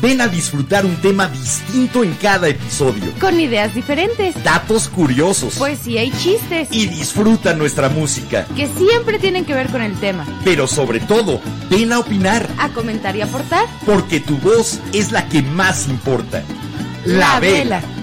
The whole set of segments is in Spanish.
Ven a disfrutar un tema distinto en cada episodio. Con ideas diferentes. Datos curiosos. Poesía y chistes. Y disfruta nuestra música. Que siempre tienen que ver con el tema. Pero sobre todo, ven a opinar. A comentar y aportar. Porque tu voz es la que más importa. La, vela. ¡Velenautas!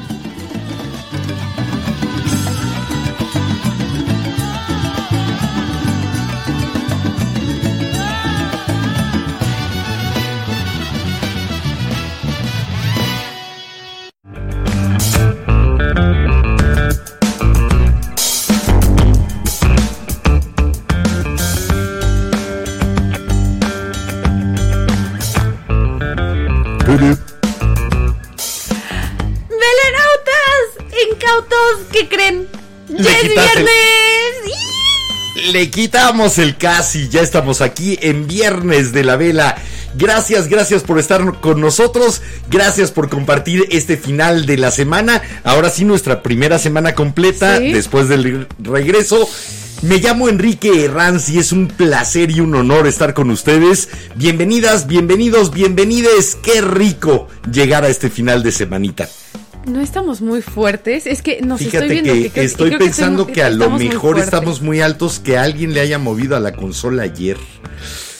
Le quitamos el casi, ya estamos aquí en Viernes de la Vela. Gracias, gracias por estar con nosotros, gracias por compartir este final de la semana. Ahora sí, nuestra primera semana completa Sí. después del regreso. Me llamo Enrique Herranz y es un placer y un honor estar con ustedes. Bienvenidas, bienvenidos, bienvenides. Qué rico llegar a este final de semanita. No estamos muy fuertes, es que nos Fíjate estoy viendo que, que, creo- estoy creo que pensando estoy- que a lo muy mejor estamos muy altos, que alguien le haya movido a la consola ayer.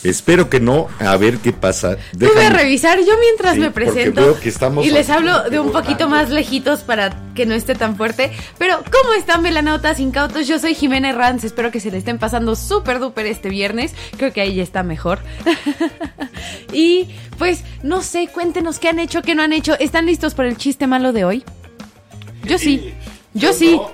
Espero que no, a ver qué pasa. Voy a Déjame- revisar yo mientras Sí, me presento veo que estamos y les hablo de un poquito más lejitos para que no esté tan fuerte. Pero, ¿cómo están, velanautas incautos? Yo soy Jimena Herranz, espero que se le estén pasando súper duper este viernes. Creo que ahí ya está mejor. y, pues, no sé, cuéntenos qué han hecho, qué no han hecho. ¿Están listos para el chiste malo de hoy? Yo sí, yo sí. no.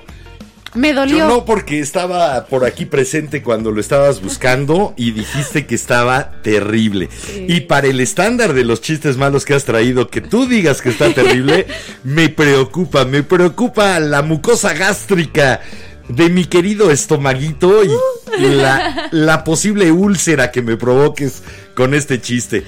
Me dolió. Yo no, porque estaba por aquí presente cuando lo estabas buscando y dijiste que estaba terrible. Y para el estándar de los chistes malos que has traído, que tú digas que está terrible, me preocupa, me preocupa la mucosa gástrica de mi querido estomaguito y la, la posible úlcera que me provoques con este chiste.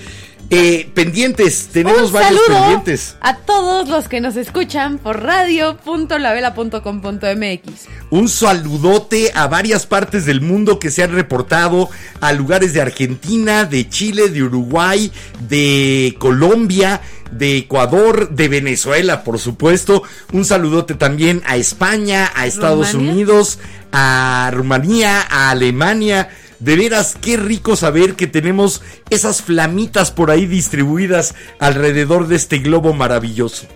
Eh, pendientes, tenemos Un varios saludo pendientes. a todos los que nos escuchan por radio.lavela.com.mx. Un saludote a varias partes del mundo que se han reportado, a lugares de Argentina, de Chile, de Uruguay, de Colombia, de Ecuador, de Venezuela, por supuesto. Un saludote también a España, a Estados ¿Rumania? Unidos, a Rumanía, a Alemania. De veras, qué rico saber que tenemos esas flamitas por ahí distribuidas alrededor de este globo maravilloso.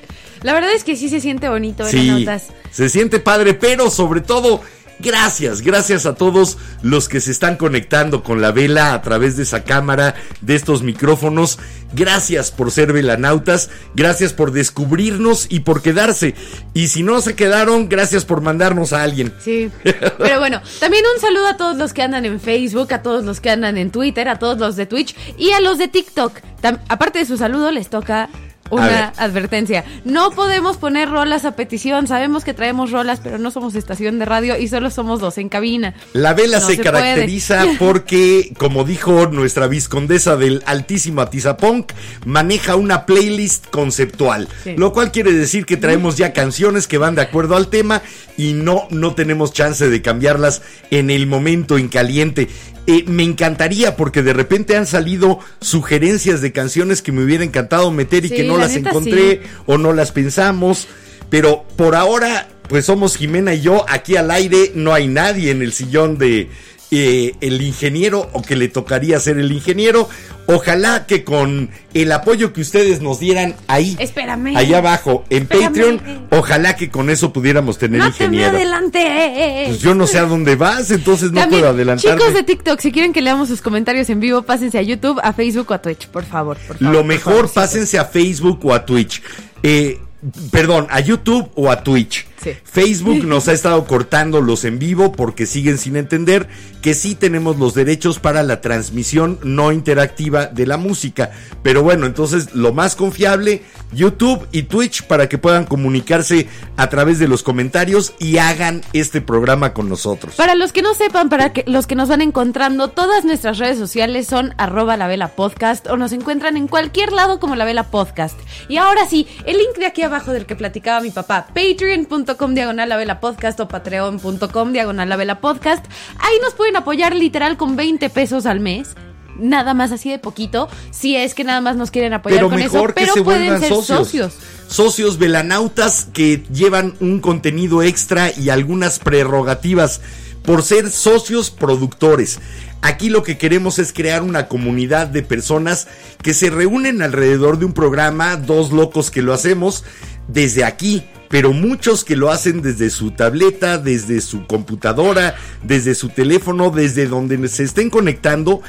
La verdad es que sí se siente bonito, Sí, velanautas. se siente padre, pero sobre todo, gracias, gracias a todos los que se están conectando con la vela a través de esa cámara, de estos micrófonos. Gracias por ser velanautas, gracias por descubrirnos y por quedarse. Y si no se quedaron, gracias por mandarnos a alguien. Sí. Pero bueno, también un saludo a todos los que andan en Facebook, a todos los que andan en Twitter, a todos los de Twitch y a los de TikTok. Aparte de su saludo, les toca una ver. advertencia. No podemos poner rolas a petición. Sabemos que traemos rolas, pero no somos estación de radio y solo somos dos en cabina. La vela No se, se caracteriza porque, como dijo nuestra viscondesa del altísimo Atizapunk, maneja una playlist conceptual. Sí. Lo cual quiere decir que traemos ya canciones que van de acuerdo al tema y no, no tenemos chance de cambiarlas en el momento en caliente. Eh, me encantaría porque de repente han salido sugerencias de canciones que me hubiera encantado meter y Sí, que no la las neta, encontré sí. o no las pensamos. Pero por ahora, pues somos Jimena y yo aquí al aire. No hay nadie en el sillón de eh, el ingeniero o que le tocaría ser el ingeniero. Ojalá que con el apoyo que ustedes nos dieran ahí, Espérame. allá abajo en Espérame. Patreon, ojalá que con eso pudiéramos tener No te ingeniero. adelantes. Pues yo no sé a dónde vas, entonces no También, puedo adelantarme. chicos de TikTok, si quieren que leamos sus comentarios en vivo, pásense a YouTube, a Facebook o a Twitch, por favor. por favor, Lo por mejor, pásense a Facebook o a Twitch. Eh, perdón, a YouTube o a Twitch. Sí. Facebook nos ha estado cortando los en vivo porque siguen sin entender que sí tenemos los derechos para la transmisión no interactiva de la música. Pero bueno, entonces lo más confiable, YouTube y Twitch para que puedan comunicarse a través de los comentarios y hagan este programa con nosotros. Para los que no sepan, para que los que nos van encontrando, todas nuestras redes sociales son arroba la vela podcast o nos encuentran en cualquier lado como la vela podcast. Y ahora sí, el link de aquí abajo del que platicaba mi papá, patreon.com diagonal la vela podcast o patreon.com diagonal la vela podcast. Ahí nos pueden apoyar literal con 20 pesos al mes. Nada más así de poquito, si es que nada más nos quieren apoyar Pero con mejor eso, que pero se pueden ser socios. socios. Socios velanautas que llevan un contenido extra y algunas prerrogativas por ser socios productores. Aquí lo que queremos es crear una comunidad de personas que se reúnen alrededor de un programa, dos locos que lo hacemos desde aquí, pero muchos que lo hacen desde su tableta, desde su computadora, desde su teléfono, desde donde se estén conectando,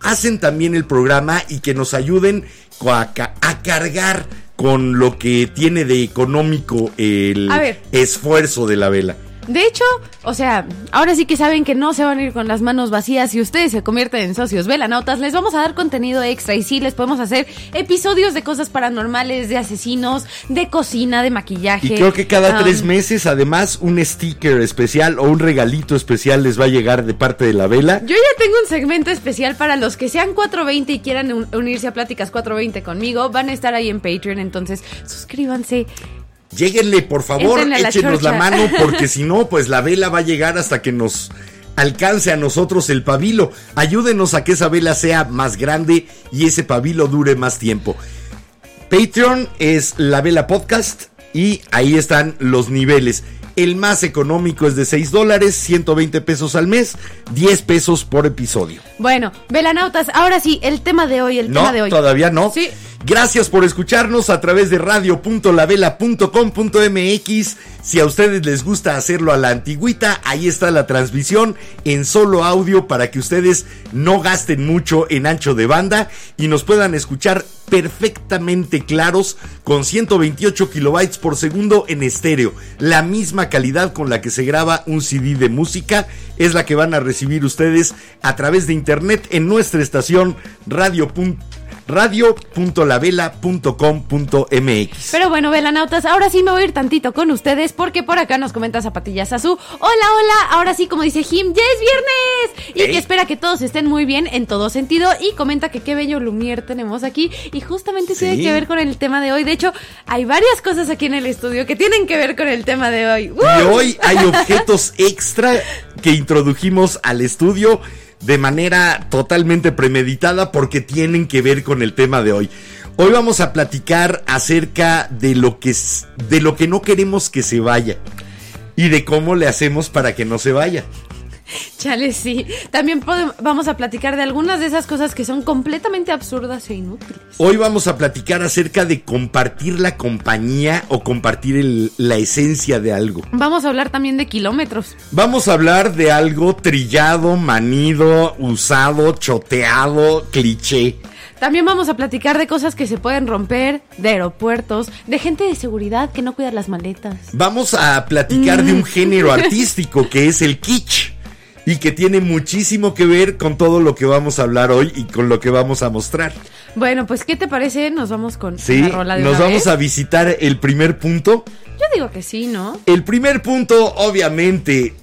hacen también el programa y que nos ayuden a, ca- a cargar con lo que tiene de económico el esfuerzo de la vela. De hecho, o sea, ahora sí que saben que no se van a ir con las manos vacías si ustedes se convierten en socios velanautas, les vamos a dar contenido extra y sí, les podemos hacer episodios de cosas paranormales, de asesinos, de cocina, de maquillaje. Y creo que cada um, tres meses, además, un sticker especial o un regalito especial les va a llegar de parte de la vela. Yo ya tengo un segmento especial para los que sean 420 y quieran un- unirse a Pláticas 420 conmigo. Van a estar ahí en Patreon, entonces suscríbanse. Lléguenle, por favor, la échenos la mano, porque si no, pues la vela va a llegar hasta que nos alcance a nosotros el pabilo. Ayúdenos a que esa vela sea más grande y ese pabilo dure más tiempo. Patreon es la vela podcast y ahí están los niveles. El más económico es de 6 dólares, 120 pesos al mes, 10 pesos por episodio. Bueno, velanautas, ahora sí, el tema de hoy, el No, tema de hoy. todavía no. Sí. Gracias por escucharnos a través de radio.lavela.com.mx. Si a ustedes les gusta hacerlo a la antigüita, ahí está la transmisión en solo audio para que ustedes no gasten mucho en ancho de banda y nos puedan escuchar perfectamente claros con 128 kilobytes por segundo en estéreo. La misma calidad con la que se graba un CD de música es la que van a recibir ustedes a través de internet en nuestra estación radio radio.lavela.com.mx. Pero bueno, velanautas, ahora sí me voy a ir tantito con ustedes porque por acá nos comenta Zapatilla Sazú. Hola, hola, ahora sí, como dice Jim, ya es viernes. Y que espera que todos estén muy bien en todo sentido. Y comenta que qué bello Lumier tenemos aquí. Y justamente Sí. tiene que ver con el tema de hoy. De hecho, hay varias cosas aquí en el estudio que tienen que ver con el tema de hoy. ¡Uh! Y hoy hay objetos extra que introdujimos al estudio de manera totalmente premeditada porque tienen que ver con el tema de hoy. Hoy vamos a platicar acerca de lo que de lo que no queremos que se vaya y de cómo le hacemos para que no se vaya. Chale, sí. También podem- vamos a platicar de algunas de esas cosas que son completamente absurdas e inútiles. Hoy vamos a platicar acerca de compartir la compañía o compartir el- la esencia de algo. Vamos a hablar también de kilómetros. Vamos a hablar de algo trillado, manido, usado, choteado, cliché. También vamos a platicar de cosas que se pueden romper, de aeropuertos, de gente de seguridad que no cuida las maletas. Vamos a platicar de un género artístico que es el kitsch y que tiene muchísimo que ver con todo lo que vamos a hablar hoy y con lo que vamos a mostrar. Bueno, pues ¿qué te parece? Nos vamos con Sí, la rola de nos una vamos vez? a visitar el primer punto. Yo digo que sí, ¿no? El primer punto obviamente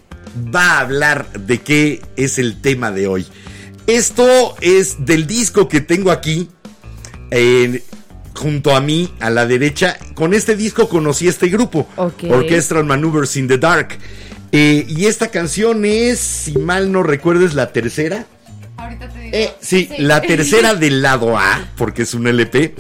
va a hablar de qué es el tema de hoy. Esto es del disco que tengo aquí. eh, junto a mí, a la derecha. Con este disco conocí este grupo. Ok. Orchestral Maneuvers in the Dark. Eh, y esta canción es, si mal no recuerdo, es la tercera. Ahorita te digo. Eh, sí, la tercera del lado A, porque es un LP.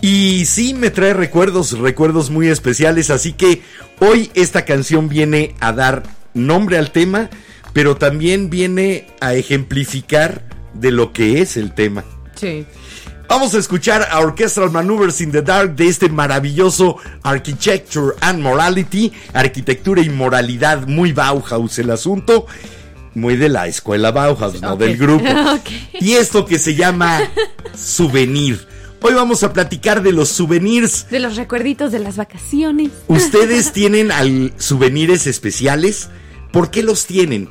Y sí, me trae recuerdos, recuerdos muy especiales. Así que hoy esta canción viene a dar nombre al tema, pero también viene a ejemplificar de lo que es el tema. Sí. Vamos a escuchar a Orchestral Maneuvers in the Dark de este maravilloso Architecture and Morality, arquitectura y moralidad, muy Bauhaus el asunto, muy de la escuela Bauhaus, no del grupo. Y esto que se llama Souvenir Hoy vamos a platicar de los souvenirs. De los recuerditos de las vacaciones. ¿Ustedes tienen al souvenirs especiales? ¿Por qué los tienen?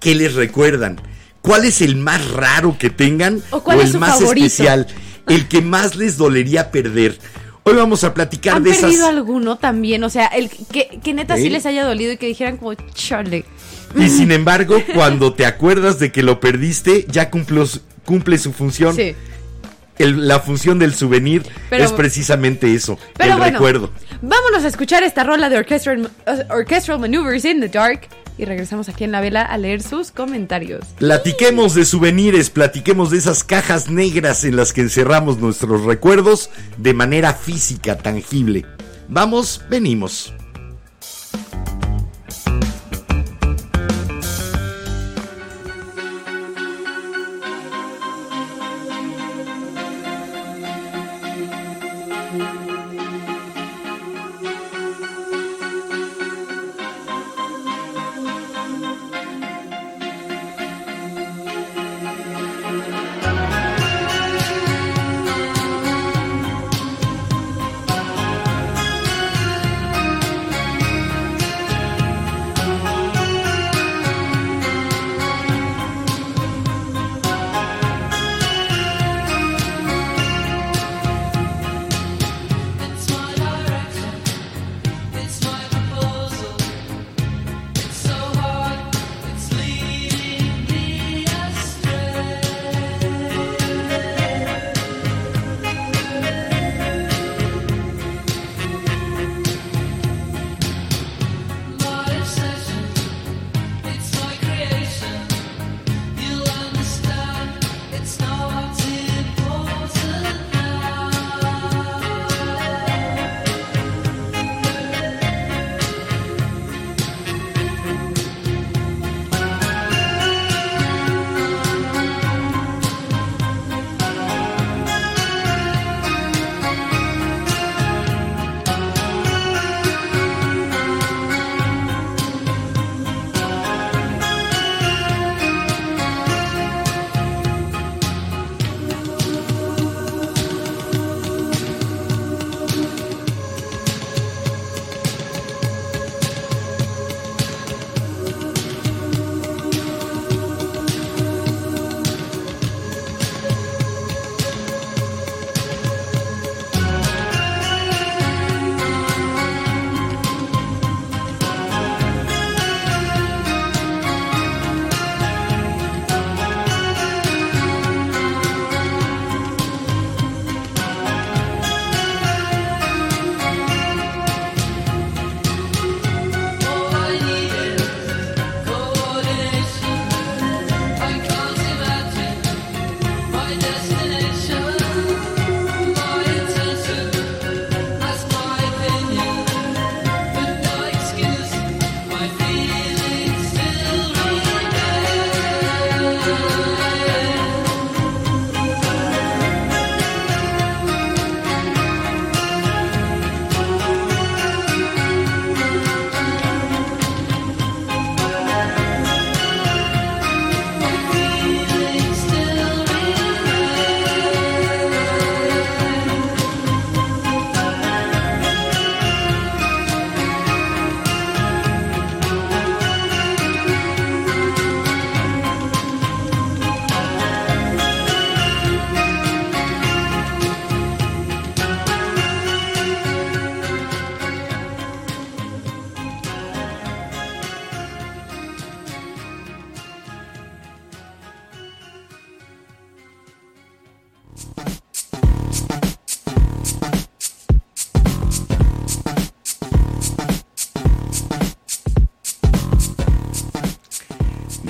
¿Qué les recuerdan? ¿Cuál es el más raro que tengan? ¿O cuál es el su más favorito? especial? El que más les dolería perder. Hoy vamos a platicar ¿Han de esas. perdido alguno también? O sea, el que, que neta sí ¿Sí? les haya dolido y que dijeran como, chale. Y sin embargo, cuando te acuerdas de que lo perdiste, ya cumplió cumple su función. Sí. El- la función del souvenir Pero- es precisamente eso, Pero el bueno, recuerdo. vámonos a escuchar esta rola de Orchestral, Orchestral Maneuvers in the Dark y regresamos aquí en la vela a leer sus comentarios. Platiquemos de souvenirs, platiquemos de esas cajas negras en las que encerramos nuestros recuerdos de manera física, tangible. Vamos, venimos.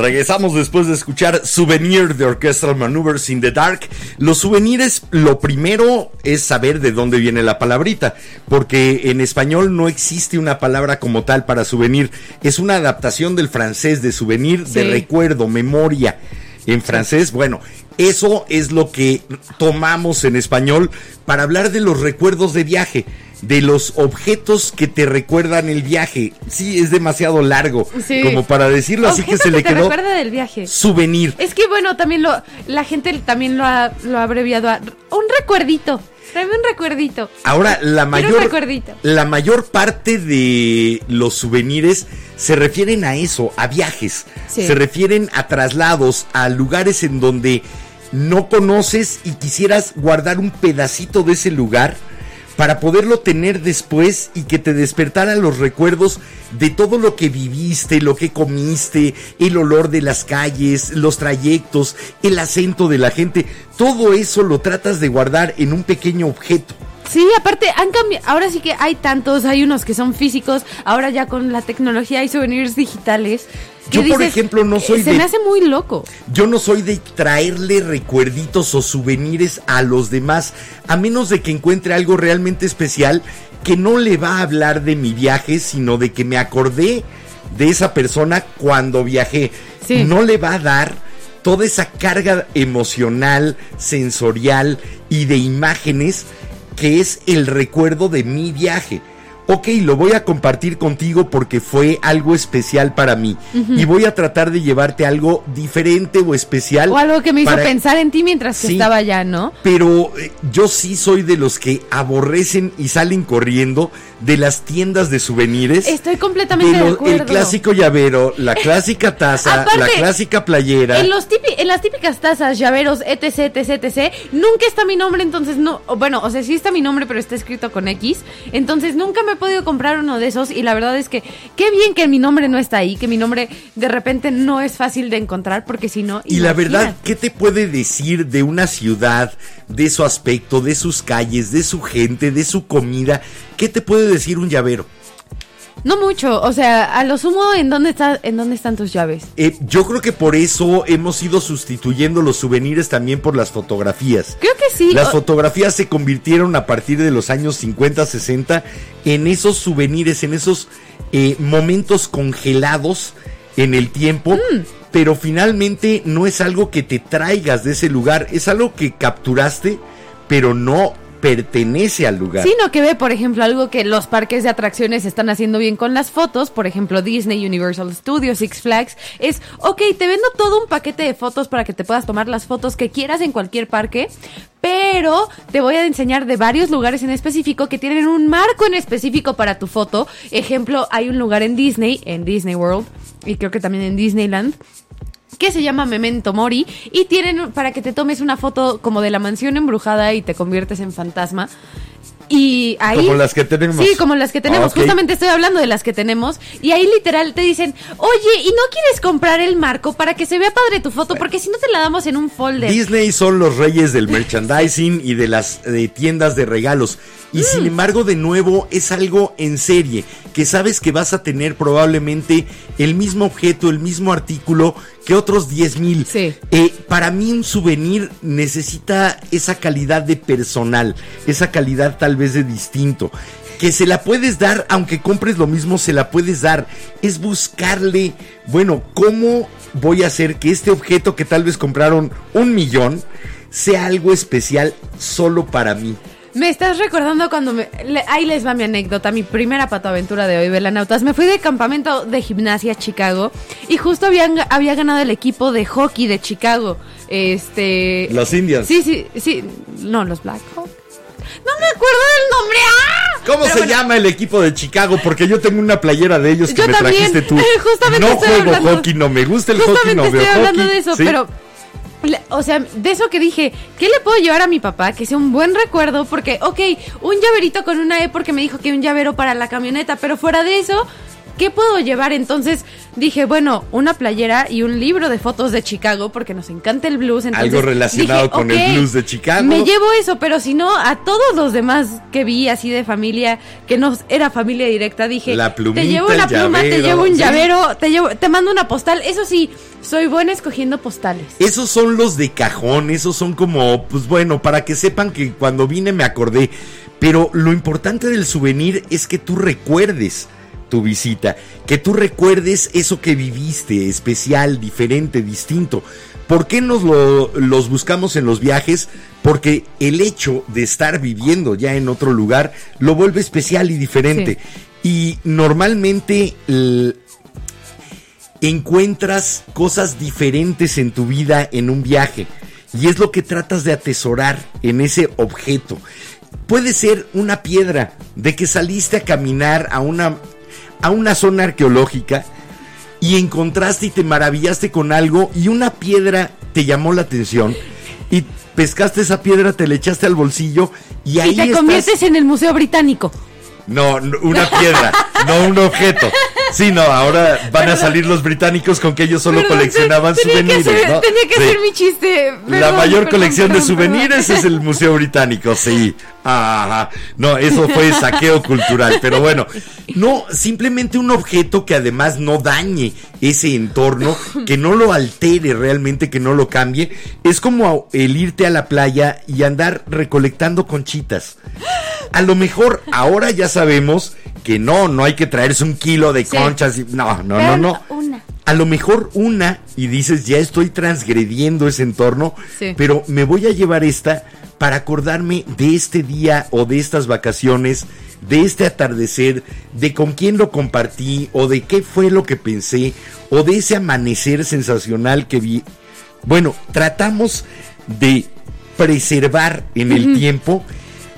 Regresamos después de escuchar Souvenir de Orchestral Maneuvers in the Dark. Los souvenirs, lo primero es saber de dónde viene la palabrita, porque en español no existe una palabra como tal para souvenir. Es una adaptación del francés de souvenir, de recuerdo, memoria. En francés, bueno, eso es lo que tomamos en español para hablar de los recuerdos de viaje, de los objetos que te recuerdan el viaje. Sí, es demasiado largo Sí. como para decirlo, así que se le te quedó recuerda del viaje. souvenir. Es que bueno, también lo, la gente también lo ha, lo ha abreviado a un recuerdito. Tráeme un recuerdito. Ahora, la mayor, la mayor parte de los souvenirs se refieren a eso, a viajes. Sí. Se refieren a traslados, a lugares en donde no conoces y quisieras guardar un pedacito de ese lugar para poderlo tener después y que te despertaran los recuerdos de todo lo que viviste, lo que comiste, el olor de las calles, los trayectos, el acento de la gente. Todo eso lo tratas de guardar en un pequeño objeto. Sí, aparte han cambiado, ahora sí que hay tantos, hay unos que son físicos, ahora ya con la tecnología hay souvenirs digitales. Yo, por ejemplo, no soy Se de- me hace muy loco. Yo no soy de traerle recuerditos o souvenirs a los demás, a menos de que encuentre algo realmente especial que no le va a hablar de mi viaje, sino de que me acordé de esa persona cuando viajé. Sí. No le va a dar toda esa carga emocional, sensorial y de imágenes que es el recuerdo de mi viaje. Ok, lo voy a compartir contigo porque fue algo especial para mí. Y voy a tratar de llevarte algo diferente o especial. O algo que me hizo para- pensar en ti mientras que Sí. estaba allá, ¿no? Pero eh, yo sí soy de los que aborrecen y salen corriendo de las tiendas de souvenirs. Estoy completamente de, de los- acuerdo. el clásico llavero, la clásica taza, Aparte, la clásica playera. En, los en las típicas tazas, llaveros, etc, etc, etc, nunca está mi nombre, entonces no, bueno, o sea, sí está mi nombre, pero está escrito con X, entonces nunca me he podido comprar uno de esos y la verdad es que qué bien que mi nombre no está ahí, que mi nombre de repente no es fácil de encontrar, porque si no... Y la verdad. ¿qué te puede decir de una ciudad, de su aspecto, de sus calles, de su gente, de su comida? ¿Qué te puede decir un llavero? No mucho, o sea, a lo sumo, ¿en dónde, está, en dónde están tus llaves? Eh, yo creo que por eso hemos ido sustituyendo los souvenirs también por las fotografías. Creo que sí. Las o- fotografías se convirtieron a partir de los años 50, 60 en esos souvenirs, en esos eh, momentos congelados en el tiempo. Mm. Pero finalmente no es algo que te traigas de ese lugar, es algo que capturaste, pero no pertenece al lugar. Sino que ve, por ejemplo, algo que los parques de atracciones están haciendo bien con las fotos, por ejemplo, Disney, Universal Studios, Six Flags, es, ok, te vendo todo un paquete de fotos para que te puedas tomar las fotos que quieras en cualquier parque, pero te voy a enseñar de varios lugares en específico que tienen un marco en específico para tu foto. Ejemplo, hay un lugar en Disney, en Disney World, y creo que también en Disneyland, que se llama Memento Mori y tienen para que te tomes una foto como de la mansión embrujada y te conviertes en fantasma. Y ahí Como las que tenemos. Sí, como las que tenemos. Ah. Justamente estoy hablando de las que tenemos y ahí literal te dicen, "Oye, ¿y no quieres comprar el marco para que se vea padre tu foto? Porque si no te la damos en un folder." Disney son los reyes del merchandising y de las tiendas de regalos. Y sin Mm. embargo, de nuevo, es algo en serie, que sabes que vas a tener probablemente el mismo objeto, el mismo artículo que otros 10 mil. Sí. Eh, para mí un souvenir necesita esa calidad de personal, esa calidad tal vez de distinto. Que se la puedes dar, aunque compres lo mismo, se la puedes dar. Es buscarle, bueno, ¿cómo voy a hacer que este objeto que tal vez compraron un millón sea algo especial solo para mí? Me estás recordando cuando me... le- ahí les va mi anécdota, mi primera patoaventura de hoy, Velanautas. Me fui de campamento de gimnasia a Chicago y justo habían, había ganado el equipo de hockey de Chicago. Este... Los Indians. Sí, sí, sí. No, los Blackhawks. No me acuerdo del nombre. ¡Ah! ¿Cómo Pero se bueno, llama el equipo de Chicago? Porque yo tengo una playera de ellos que Yo me también. trajiste tú. Justamente no juego hablando- hockey, no me gusta el hockey, no veo estoy hablando hockey. de eso, ¿sí? pero... O sea, de eso que dije, ¿qué le puedo llevar a mi papá? Que sea un buen recuerdo, porque, ok, un llaverito con una E porque me dijo que un llavero para la camioneta, pero fuera de eso, ¿qué puedo llevar? Entonces dije, bueno, una playera y un libro de fotos de Chicago, porque nos encanta el blues. Entonces, Algo relacionado dije, con el blues de Chicago. Me llevo eso, pero si no, a todos los demás que vi así de familia, que no era familia directa, dije, La plumita, te llevo una pluma, te llevo un sí. llavero, te llevo, te mando una postal. Eso sí, soy buena escogiendo postales. Esos son los de cajón, esos son como, pues bueno, para que sepan que cuando vine me acordé. Pero lo importante del souvenir es que tú recuerdes tu visita, que tú recuerdes eso que viviste, especial, diferente, distinto. ¿Por qué nos lo- los buscamos en los viajes? Porque el hecho de estar viviendo ya en otro lugar lo vuelve especial y diferente. Y normalmente encuentras cosas diferentes en tu vida en un viaje. Y es lo que tratas de atesorar en ese objeto. puede ser una piedra, de que saliste a caminar a una, a una zona arqueológica y encontraste y te maravillaste con algo y una piedra te llamó la atención y pescaste esa piedra, te le echaste al bolsillo y ahí y te estás- conviertes en el Museo Británico. No, no, una piedra, no un objeto. Sí, no, ahora van a salir los británicos con que ellos solo Perdón, coleccionaban souvenirs. ¿no? Tenía que Sí. hacer mi chiste. La mayor colección de souvenirs es el Museo Británico, sí. Ajá. No, eso fue saqueo cultural. Pero bueno, no, simplemente un objeto que además no dañe ese entorno, que no lo altere realmente, que no lo cambie. Es como el irte a la playa y andar recolectando conchitas. A lo mejor ahora ya sabemos que no, no hay que traerse un kilo de Sí. conchas. Y, no, no, Pero no, no. Una. A lo mejor una y dices, ya estoy transgrediendo ese entorno, Sí. pero me voy a llevar esta para acordarme de este día o de estas vacaciones, de este atardecer, de con quién lo compartí o de qué fue lo que pensé o de ese amanecer sensacional que vi. Bueno, tratamos de preservar en el tiempo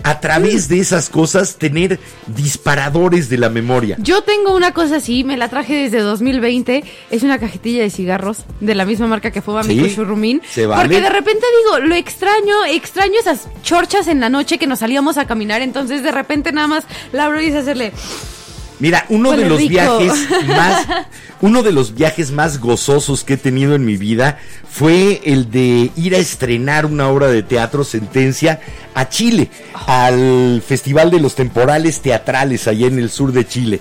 a través de esas cosas tener disparadores de la memoria. Yo tengo una cosa así, me la traje desde 2020. Es una cajetilla de cigarros de la misma marca que fuma mi Churrumín. se vale. Porque de repente digo, lo extraño, extraño esas chorchas en la noche que nos salíamos a caminar. Entonces de repente nada más la abro y es hacerle. Mira, uno de los rico. viajes más, uno de los viajes más gozosos que he tenido en mi vida fue el de ir a estrenar una obra de teatro Sentencia a Chile, al Festival de los Temporales Teatrales allá en el sur de Chile.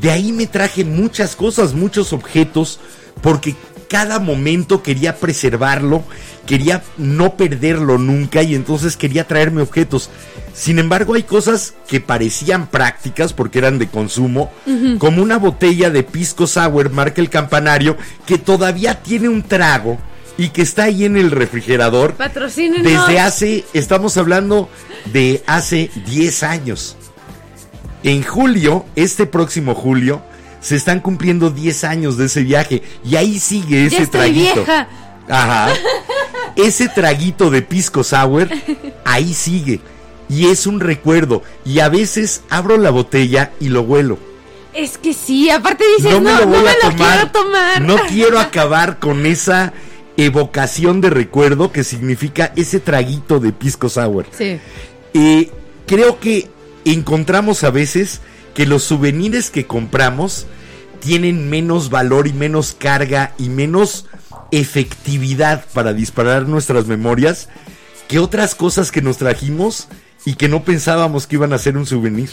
De ahí me traje muchas cosas, muchos objetos, porque cada momento quería preservarlo, quería no perderlo nunca y entonces quería traerme objetos. Sin embargo, hay cosas que parecían prácticas porque eran de consumo, como una botella de pisco sour marca el campanario que todavía tiene un trago y que está ahí en el refrigerador Patrocínenos. desde hace, estamos hablando de hace 10 años. En julio, este próximo julio, se están cumpliendo 10 años de ese viaje y ahí sigue ese Ya estoy traguito. vieja. Ajá. Ese traguito de pisco sour, ahí sigue. Y es un recuerdo. Y a veces abro la botella y lo huelo. Es que sí, aparte dices, No no, me lo no voy me a lo tomar. quiero tomar. No quiero acabar con esa evocación de recuerdo que significa ese traguito de pisco sour. Sí. Eh, creo que encontramos a veces que los souvenirs que compramos tienen menos valor y menos carga y menos efectividad para disparar nuestras memorias que otras cosas que nos trajimos y que no pensábamos que iban a ser un souvenir.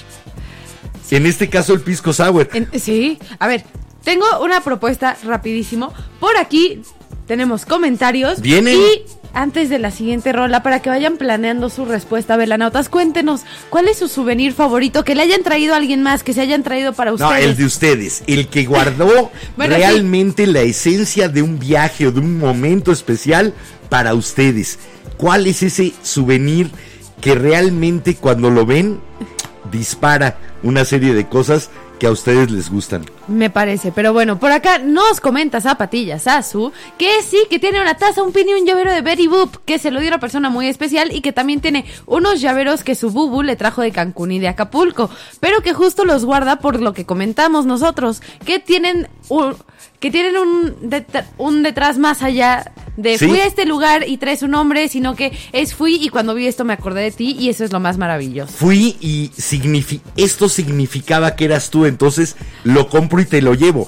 En este caso el pisco sour. Sí, a ver, tengo una propuesta rapidísimo. Por aquí tenemos comentarios. Vienen. Y antes de la siguiente rola, para que vayan planeando su respuesta, Velanautas, cuéntenos cuál es su souvenir favorito que le hayan traído a alguien más, que se hayan traído para No, ustedes. el de ustedes, el que guardó Bueno, realmente la esencia de un viaje o de un momento especial para ustedes. ¿Cuál es ese souvenir que realmente cuando lo ven dispara una serie de cosas que a ustedes les gustan? Me parece, pero bueno, por acá nos comenta Zapatillas Azu que sí, que tiene una taza, un pin y un llavero de Betty Boop, que se lo dio una persona muy especial y que también tiene unos llaveros que su bubu le trajo de Cancún y de Acapulco, pero que justo los guarda por lo que comentamos nosotros, que tienen un, que tienen un, un detrás más allá de Sí. fui a este lugar y traes un nombre, sino que es fui y cuando vi esto me acordé de ti y eso es lo más maravilloso. Fui y signifi- esto significaba que eras tú, entonces lo compro y te lo llevo.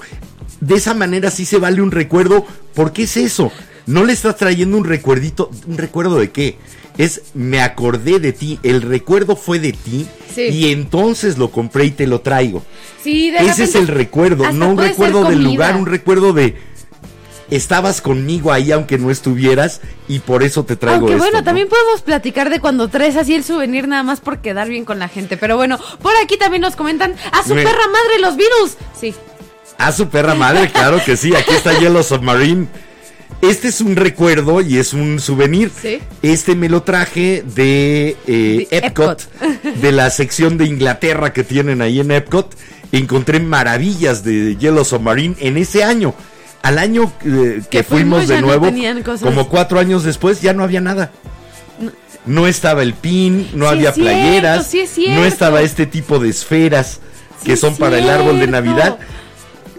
De esa manera sí se vale un recuerdo, porque es eso. No le estás trayendo un recuerdito, un recuerdo de qué. Es me acordé de ti, el recuerdo fue de ti Sí. y entonces lo compré y te lo traigo. Sí, de Ese es el recuerdo, no un recuerdo del lugar, un recuerdo de estabas conmigo ahí aunque no estuvieras y por eso te traigo Aunque esto. bueno, ¿no? también podemos platicar de cuando traes así el souvenir nada más por quedar bien con la gente. Pero bueno, por aquí también nos comentan a su Me- perra madre los virus. Sí. A su perra madre, claro que sí. Aquí está Yellow Submarine. Este es un recuerdo y es un souvenir. Sí. Este me lo traje de, eh, De Epcot, de la sección de Inglaterra que tienen ahí en Epcot. Encontré maravillas de Yellow Submarine en ese año. Al año eh, que, fuimos, de nuevo, como cuatro años después, ya no había nada. No estaba el pin, no Sí había es cierto, playeras, sí es no estaba este tipo de esferas Sí que es son para el árbol de. Navidad.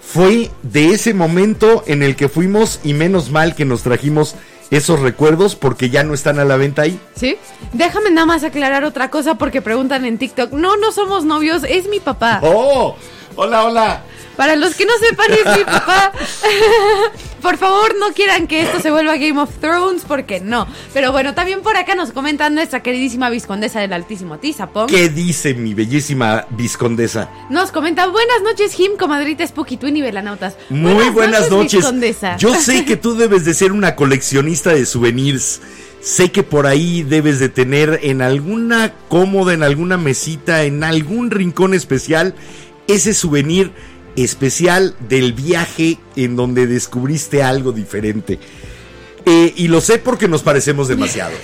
Fue de ese momento en el que fuimos y menos mal que nos trajimos esos recuerdos porque ya no están a la venta ahí. ¿Sí? Déjame nada más aclarar otra cosa porque preguntan en TikTok. No, no somos novios, es mi papá. ¡Oh! Hola, hola. Para los que no sepan, es mi papá. por favor, no quieran que esto se vuelva Game of Thrones porque no. Pero bueno, también por acá nos comentan nuestra queridísima viscondesa del Altísimo Tizapón. ¿Qué dice mi bellísima viscondesa? Nos comenta, buenas noches, Jim, comadrita Spooky Twin y Velanautas. Muy buenas, noches. viscondesa. Yo sé que tú debes de ser una coleccionista de souvenirs. Sé que por ahí debes de tener en alguna cómoda, en alguna mesita, en algún rincón especial, ese souvenir especial del viaje en donde descubriste algo diferente. Eh, y lo sé porque nos parecemos demasiado.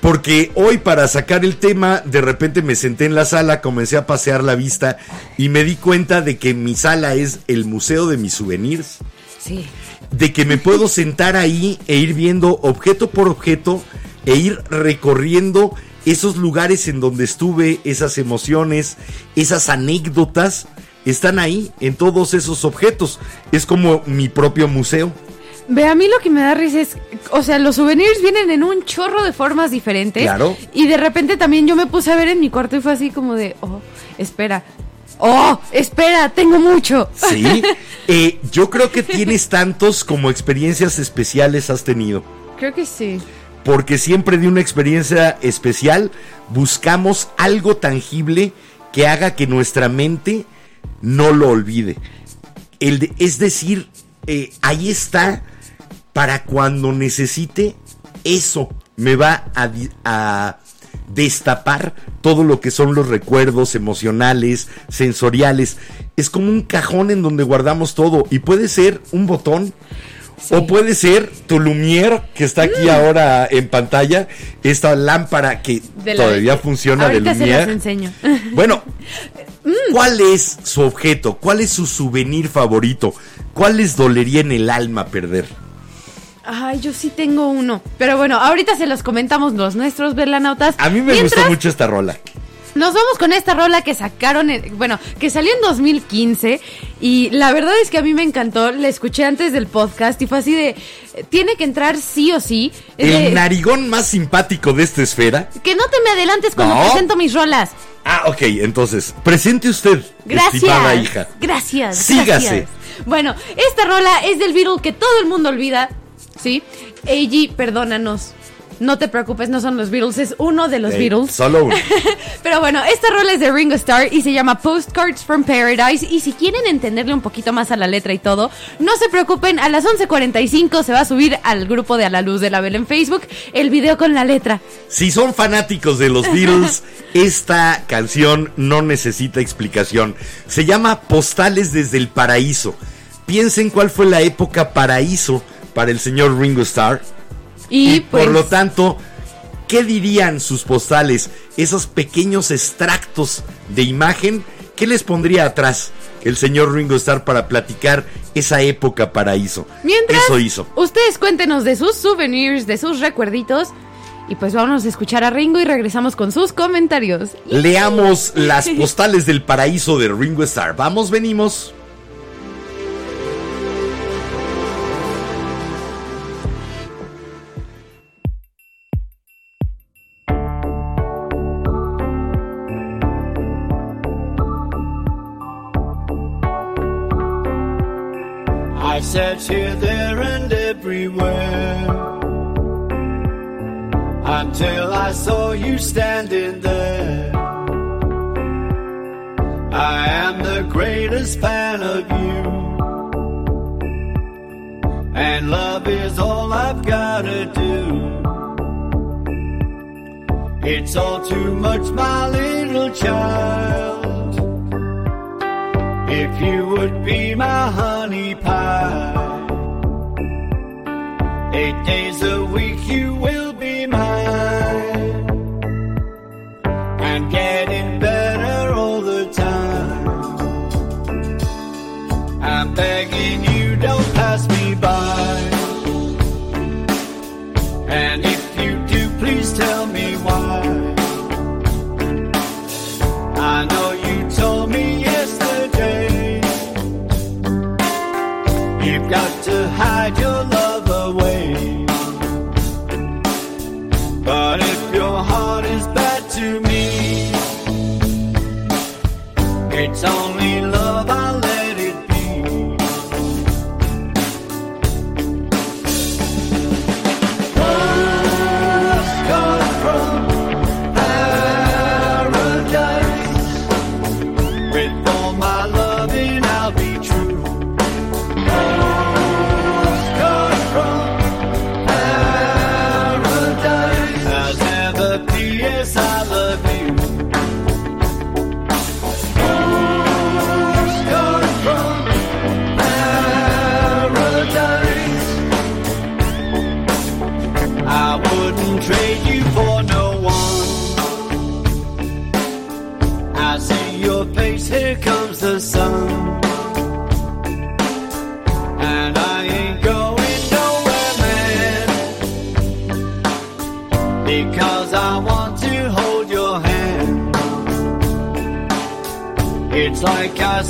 Porque hoy para sacar el tema, de repente me senté en la sala, comencé a pasear la vista y me di cuenta de que mi sala es el museo de mis souvenirs Sí. de que me puedo sentar ahí e ir viendo objeto por objeto e ir recorriendo esos lugares en donde estuve, esas emociones, esas anécdotas, están ahí en todos esos objetos. Es como mi propio museo. Ve, a mí lo que me da risa es, o sea, los souvenirs vienen en un chorro de formas diferentes. Claro. Y de repente también yo me puse a ver en mi cuarto y fue así como de, oh, espera. Oh, espera, tengo mucho. Sí, Eh, yo creo que tienes tantos como experiencias especiales has tenido. Creo que sí. porque siempre de una experiencia especial buscamos algo tangible que haga que nuestra mente no lo olvide. El de- es decir, eh, ahí está para cuando necesite eso. Me va a, a destapar todo lo que son los recuerdos emocionales, sensoriales. Es como un cajón en donde guardamos todo y puede ser un botón o puede ser tu Lumière que está aquí ahora en pantalla, esta lámpara que Mm. La- todavía funciona de Ahorita se las enseño. Bueno, ¿cuál es su objeto? ¿Cuál es su souvenir favorito? ¿Cuál les dolería en el alma perder? Ay, yo sí tengo uno. Pero bueno, ahorita se los comentamos los nuestros velanautas. A mí me Mientras, gustó mucho esta rola. Nos vamos con esta rola que sacaron, en- bueno, que salió en 2015 y la verdad es que a mí me encantó, la escuché antes del podcast y fue así de, tiene que entrar sí o sí. El narigón más simpático de esta esfera. que no te me adelantes cuando No. presento mis rolas. Ah, ok, entonces, presente usted, Gracias. hija. Gracias. Sígase. gracias. Bueno, esta rola es del Beatle que todo el mundo olvida, ¿sí? AG, perdónanos. No te preocupes, no son los Beatles, es uno de los Beatles. Solo uno. Pero bueno, esta rola es de Ringo Starr y se llama Postcards from Paradise. Y si quieren entenderle un poquito más a la letra y todo, no se preocupen, a las 11.45 se va a subir al grupo de A la Luz de la Vela en Facebook el video con la letra. Si son fanáticos de los Beatles, esta canción no necesita explicación. Se llama Postales desde el Paraíso. Piensen cuál fue la época paraíso para el señor Ringo Starr. Y, pues, por lo tanto, ¿qué dirían sus postales? Esos pequeños extractos de imagen, ¿qué les pondría atrás el señor Ringo Starr para platicar esa época paraíso? mientras Eso hizo. ustedes cuéntenos de sus souvenirs, de sus recuerditos. Y pues vámonos a escuchar a Ringo y regresamos con sus comentarios. Leamos las postales del paraíso de Ringo Starr. Vamos, venimos. Sat here, there, and everywhere until I saw you standing there. I am the greatest fan of you, and love is all I've gotta do. It's all too much, my little child. If you would be my honey pie, days a week you will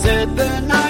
said the night.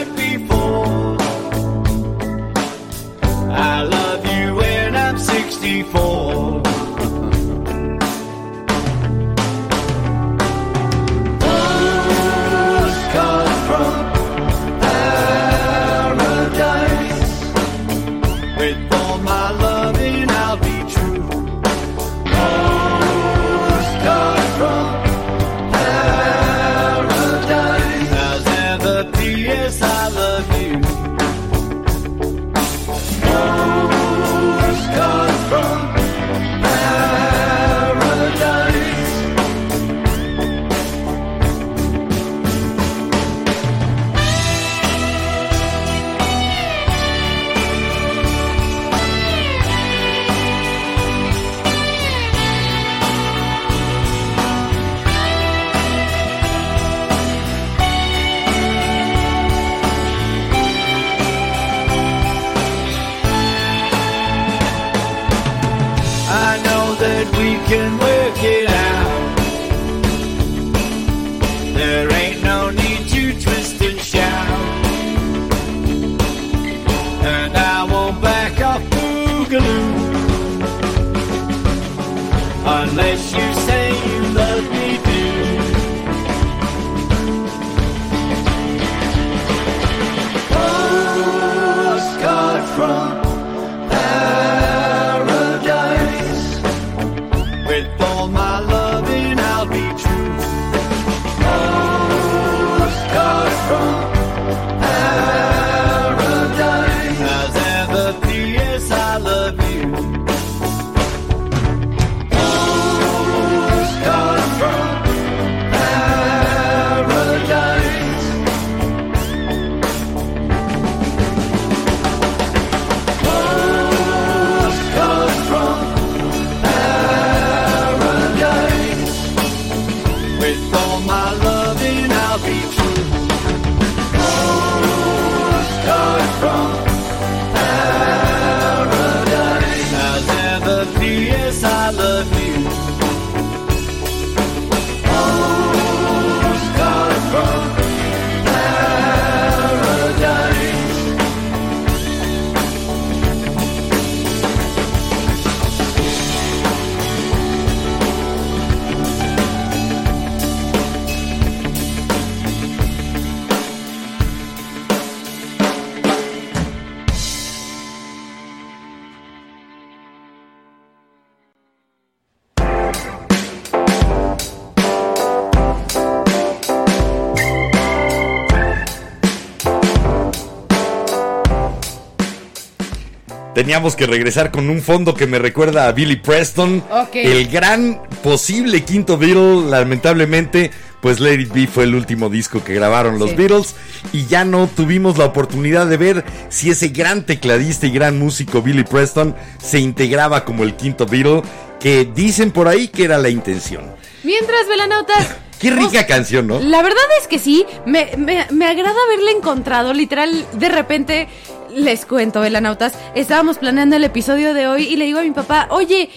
teníamos que regresar con un fondo que me recuerda a Billy Preston. Okay. El gran posible quinto Beatle, lamentablemente, pues Let It Be fue el último disco que grabaron los. Beatles y ya no tuvimos la oportunidad de ver si ese gran tecladista y gran músico Billy Preston se integraba como el quinto Beatle, que dicen por ahí que era la intención. Mientras, velanautas. Qué rica canción, ¿no? La verdad es que sí, me, agrada haberla encontrado, literal, de repente les cuento, velanautas, estábamos planeando el episodio de hoy y le digo a mi papá, oye,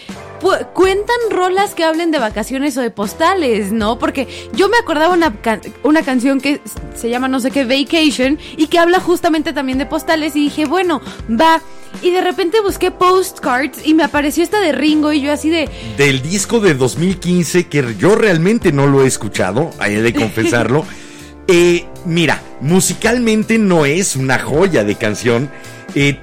cuentan rolas que hablen de vacaciones o de postales, ¿no? Porque yo me acordaba una, can una canción que se llama no sé qué, Vacation, y que habla justamente también de postales, y dije, bueno, va. Y de repente busqué postcards y me apareció esta de Ringo y yo así de... Del disco de 2015 que yo realmente no lo he escuchado, hay de confesarlo. Eh, mira, musicalmente no es una joya de canción. eh,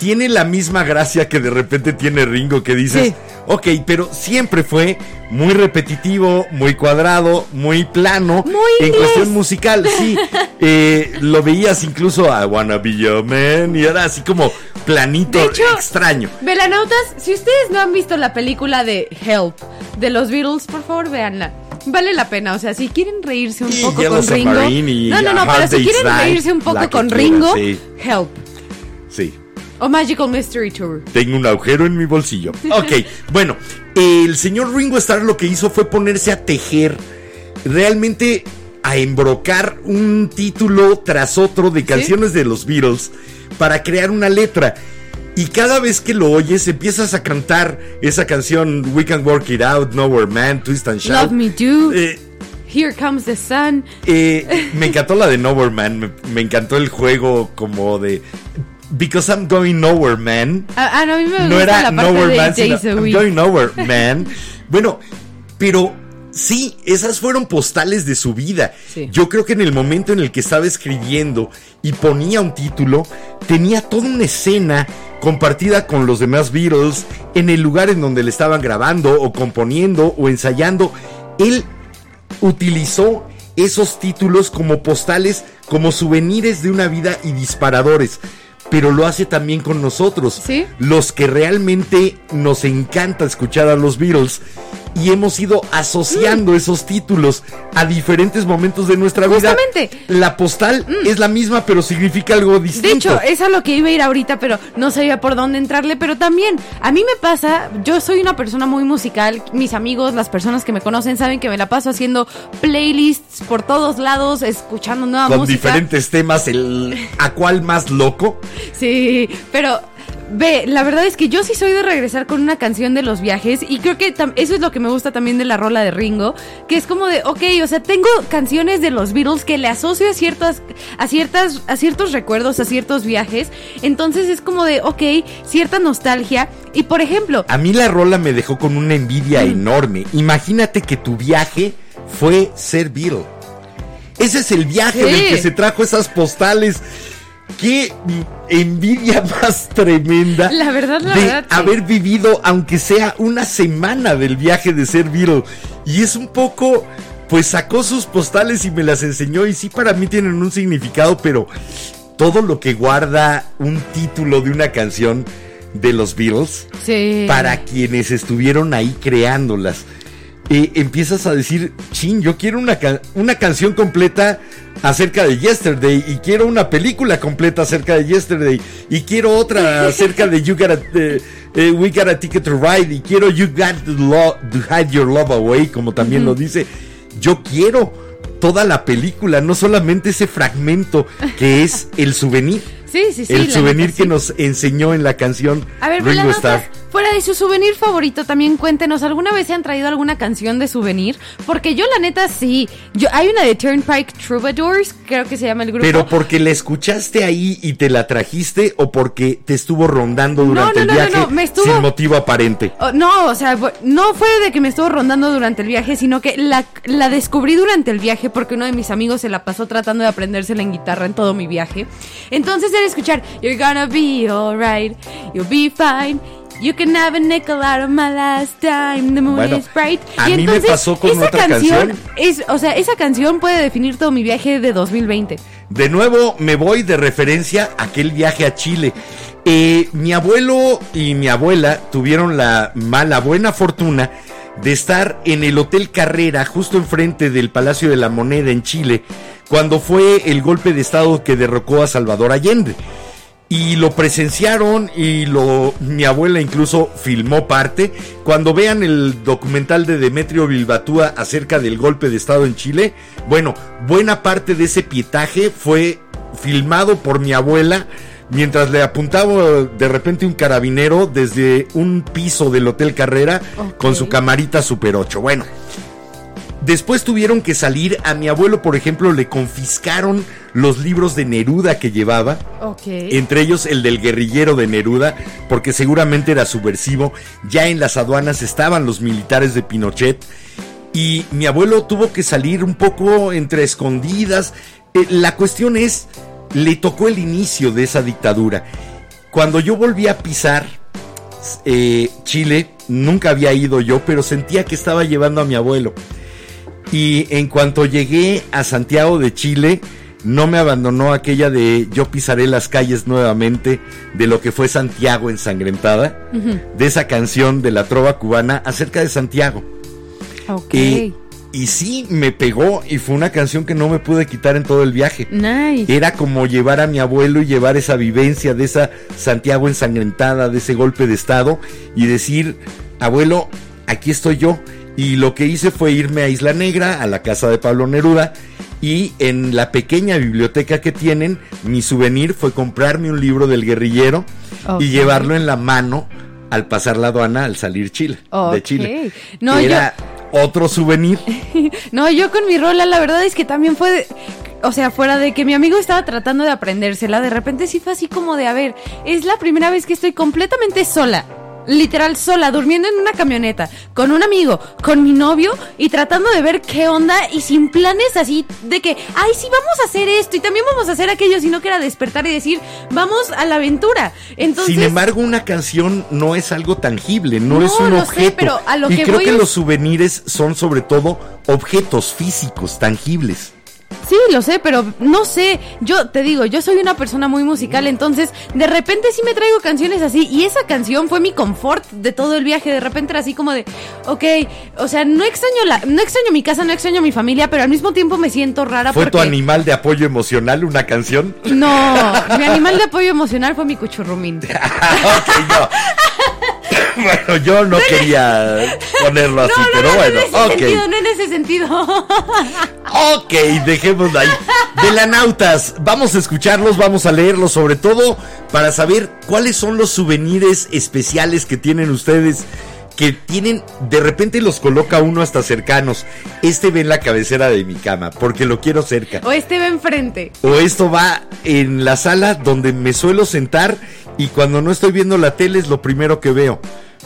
tiene la misma gracia que de repente tiene Ringo, que dices, Sí. ok, pero siempre fue muy repetitivo, muy cuadrado, muy plano. Muy en inglés. cuestión musical, sí. Eh, lo veías incluso a Wanna Be Your Man y era así como planito, De hecho, extraño. Velanautas, si ustedes no han visto la película de Help de los Beatles, por favor véanla. Vale la pena, o sea, si quieren reírse un Y poco Yellow con Ringo. Y No, no, no, pero si quieren reírse un poco con Ringo, sí. Help. Sí. O Magical Mystery Tour. Tengo un agujero en mi bolsillo. Ok, bueno, el señor Ringo Starr lo que hizo fue ponerse a tejer, realmente a embrocar un título tras otro de canciones de los Beatles para crear una letra. Y cada vez que lo oyes empiezas a cantar esa canción We Can Work It Out, Nowhere Man, Twist and Shout. Love Me Do. Eh, Here Comes the Sun. eh, me encantó la de Nowhere Man, me, me encantó el juego como de Because I'm Going Nowhere Man. Ah, ah, no, a mí me no gusta era la parte Nowhere de Man, sino I'm. Going Nowhere Man. bueno, pero sí, esas fueron postales de su vida. Sí. Yo creo que en el momento en el que estaba escribiendo y ponía un título, tenía toda una escena compartida con los demás Beatles en el lugar en donde le estaban grabando o componiendo o ensayando. Él utilizó esos títulos como postales, como souvenirs de una vida y disparadores. Pero lo hace también con nosotros, Sí. los que realmente nos encanta escuchar a los Beatles y hemos ido asociando esos títulos a diferentes momentos de nuestra vida. Justamente. La postal es la misma, pero significa algo distinto. De hecho, es a lo que iba a ir ahorita, pero no sabía por dónde entrarle. Pero también, a mí me pasa, yo soy una persona muy musical. Mis amigos, las personas que me conocen, saben que me la paso haciendo playlists por todos lados, escuchando nueva con música. diferentes temas, el a cuál más loco. Sí, pero ve, la verdad es que yo sí soy de regresar con una canción de los viajes y creo que eso es lo que me gusta también de la rola de Ringo, que es como de, ok, o sea, tengo canciones de los Beatles que le asocio a ciertas, a ciertas, a ciertos recuerdos, a ciertos viajes, entonces es como de, ok, cierta nostalgia y por ejemplo, A mí la rola me dejó con una envidia Mm. enorme. Imagínate que tu viaje fue ser Beatle. Ese es el viaje Sí. del que se trajo esas postales. Qué envidia más tremenda. La verdad, la de verdad, sí. haber vivido, aunque sea una semana del viaje de ser Beatle. Y es un poco, pues sacó sus postales y me las enseñó. Y sí, para mí tienen un significado, pero todo lo que guarda un título de una canción de los Beatles sí. para quienes estuvieron ahí creándolas. Eh, empiezas a decir, chin, yo quiero una, una canción completa acerca de Yesterday y quiero una película completa acerca de Yesterday y quiero otra acerca de You Gotta, eh, eh, We Got a Ticket to Ride y quiero You Got to, Lo- to Hide Your Love Away, como también lo dice. Yo quiero toda la película, no solamente ese fragmento que es el souvenir. Sí, sí, sí. el souvenir neta, que sí. nos enseñó en la canción A ver, Ringo Starr. fuera de su souvenir favorito, también cuéntenos, ¿alguna vez se han traído alguna canción de souvenir? Porque yo, la neta, sí. Yo, hay una de Turnpike Troubadours, creo que se llama el grupo. Pero porque la escuchaste ahí y te la trajiste o porque te estuvo rondando durante no, el no, no, viaje no, me estuvo- sin motivo aparente. Oh, no, o sea, no fue de que me estuvo rondando durante el viaje, sino que la, la descubrí durante el viaje porque uno de mis amigos se la pasó tratando de aprendérsela en guitarra en todo mi viaje. Entonces escuchar You're gonna be alright, you'll be fine. You can have a nickel out of my last time, the moon Bueno, is bright. a y mí me pasó con esa otra canción, canción. es, o sea, esa canción puede definir todo mi viaje de 2020. De nuevo me voy de referencia a aquel viaje a Chile. Eh, mi abuelo y mi abuela tuvieron la mala, buena fortuna de estar en el Hotel Carrera, justo enfrente del Palacio de la Moneda en Chile, cuando fue el golpe de Estado que derrocó a Salvador Allende. Y lo presenciaron y lo mi abuela incluso filmó parte. Cuando vean el documental de Demetrio Bilbatúa acerca del golpe de estado en Chile, bueno, buena parte de ese pietaje fue filmado por mi abuela mientras le apuntaba de repente un carabinero desde un piso del Hotel Carrera con su camarita Super 8. Bueno, después tuvieron que salir. A mi abuelo, por ejemplo, le confiscaron los libros de Neruda que llevaba. Entre ellos el del guerrillero de Neruda, porque seguramente era subversivo. Ya en las aduanas estaban los militares de Pinochet. Y mi abuelo tuvo que salir un poco entre escondidas. Eh, la cuestión es, le tocó el inicio de esa dictadura. Cuando yo volví a pisar eh, Chile, nunca había ido yo, pero sentía que estaba llevando a mi abuelo. Y en cuanto llegué a Santiago de Chile, no me abandonó aquella de yo pisaré las calles nuevamente de lo que fue Santiago ensangrentada, de esa canción de la trova cubana acerca de Santiago. Ok. Y, y sí, me pegó y fue una canción que no me pude quitar en todo el viaje. Nice. Era como llevar a mi abuelo y llevar esa vivencia de esa Santiago ensangrentada, de ese golpe de estado y decir, abuelo, aquí estoy yo. Y lo que hice fue irme a Isla Negra, a la casa de Pablo Neruda, y en la pequeña biblioteca que tienen, mi souvenir fue comprarme un libro del guerrillero y llevarlo en la mano al pasar la aduana al salir Chile, de. Chile. No, Era otro souvenir. No, yo con mi rola, la verdad es que también fue. de- o sea, fuera de que mi amigo estaba tratando de aprendérsela, de repente sí fue así como de, a ver, es la primera vez que estoy completamente sola. Literal sola, durmiendo en una camioneta, con un amigo, con mi novio y tratando de ver qué onda y sin planes así de que, ay, sí, vamos a hacer esto y también vamos a hacer aquello, sino que era despertar y decir, vamos a la aventura. Entonces, Sin embargo, una canción no es algo tangible, no, No, es un lo sé, objeto. pero a lo y que creo voy que es- los souvenirs son sobre todo objetos físicos, tangibles. Sí, lo sé, pero no sé. Yo te digo, yo soy una persona muy musical, entonces de repente sí me traigo canciones así. Y esa canción fue mi confort de todo el viaje. De repente era así como de, ok, o sea, no extraño la, no extraño mi casa, no extraño mi familia, pero al mismo tiempo me siento rara ¿Fue porque tu animal de apoyo emocional una canción? no, mi animal de apoyo emocional fue mi cuchurrumín. ok, no. bueno, yo no quería ponerlo así, No, pero no, bueno, no en ese ok. sentido, no en ese sentido. Ok, dejémoslo ahí. Velanautas, vamos a escucharlos, vamos a leerlos, sobre todo para saber cuáles son los souvenirs especiales que tienen ustedes. Que tienen, de repente los coloca uno hasta cercanos. Este ve en la cabecera de mi cama, porque lo quiero cerca. o este va enfrente. O esto va en la sala donde me suelo sentar y cuando no estoy viendo la tele es lo primero que veo.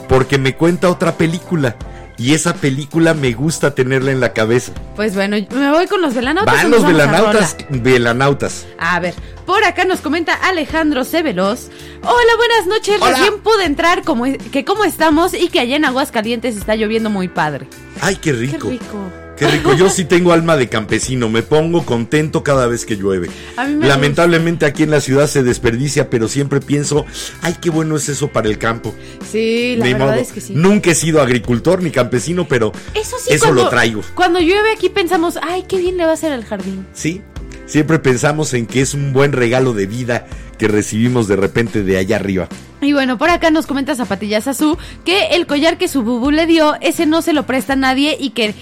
Porque me cuenta otra película. Y esa película me gusta tenerla en la cabeza. Pues bueno, me voy con los velanautas. Van los velanautas, velanautas. A ver, por acá nos comenta Alejandro Cebelos. Hola, buenas noches. Hola. Recién pude entrar, como, que cómo estamos y que allá en Aguascalientes está lloviendo muy padre. Ay, qué Qué rico. Qué rico. Yo sí tengo alma de campesino. Me pongo contento cada vez que llueve. A mí me Lamentablemente aquí en la ciudad se desperdicia, pero siempre pienso, ay, qué bueno es eso para el campo. Sí, la Ni verdad modo. es que sí. Nunca he sido agricultor ni campesino, pero Eso sí, eso cuando, lo traigo. Cuando llueve aquí pensamos, ay, qué bien le va a hacer al jardín. Sí, siempre pensamos en que es un buen regalo de vida que recibimos de repente de allá arriba. Y bueno, por acá nos comenta Zapatillas Azul que el collar que su bubu le dio, ese no se lo presta a nadie y que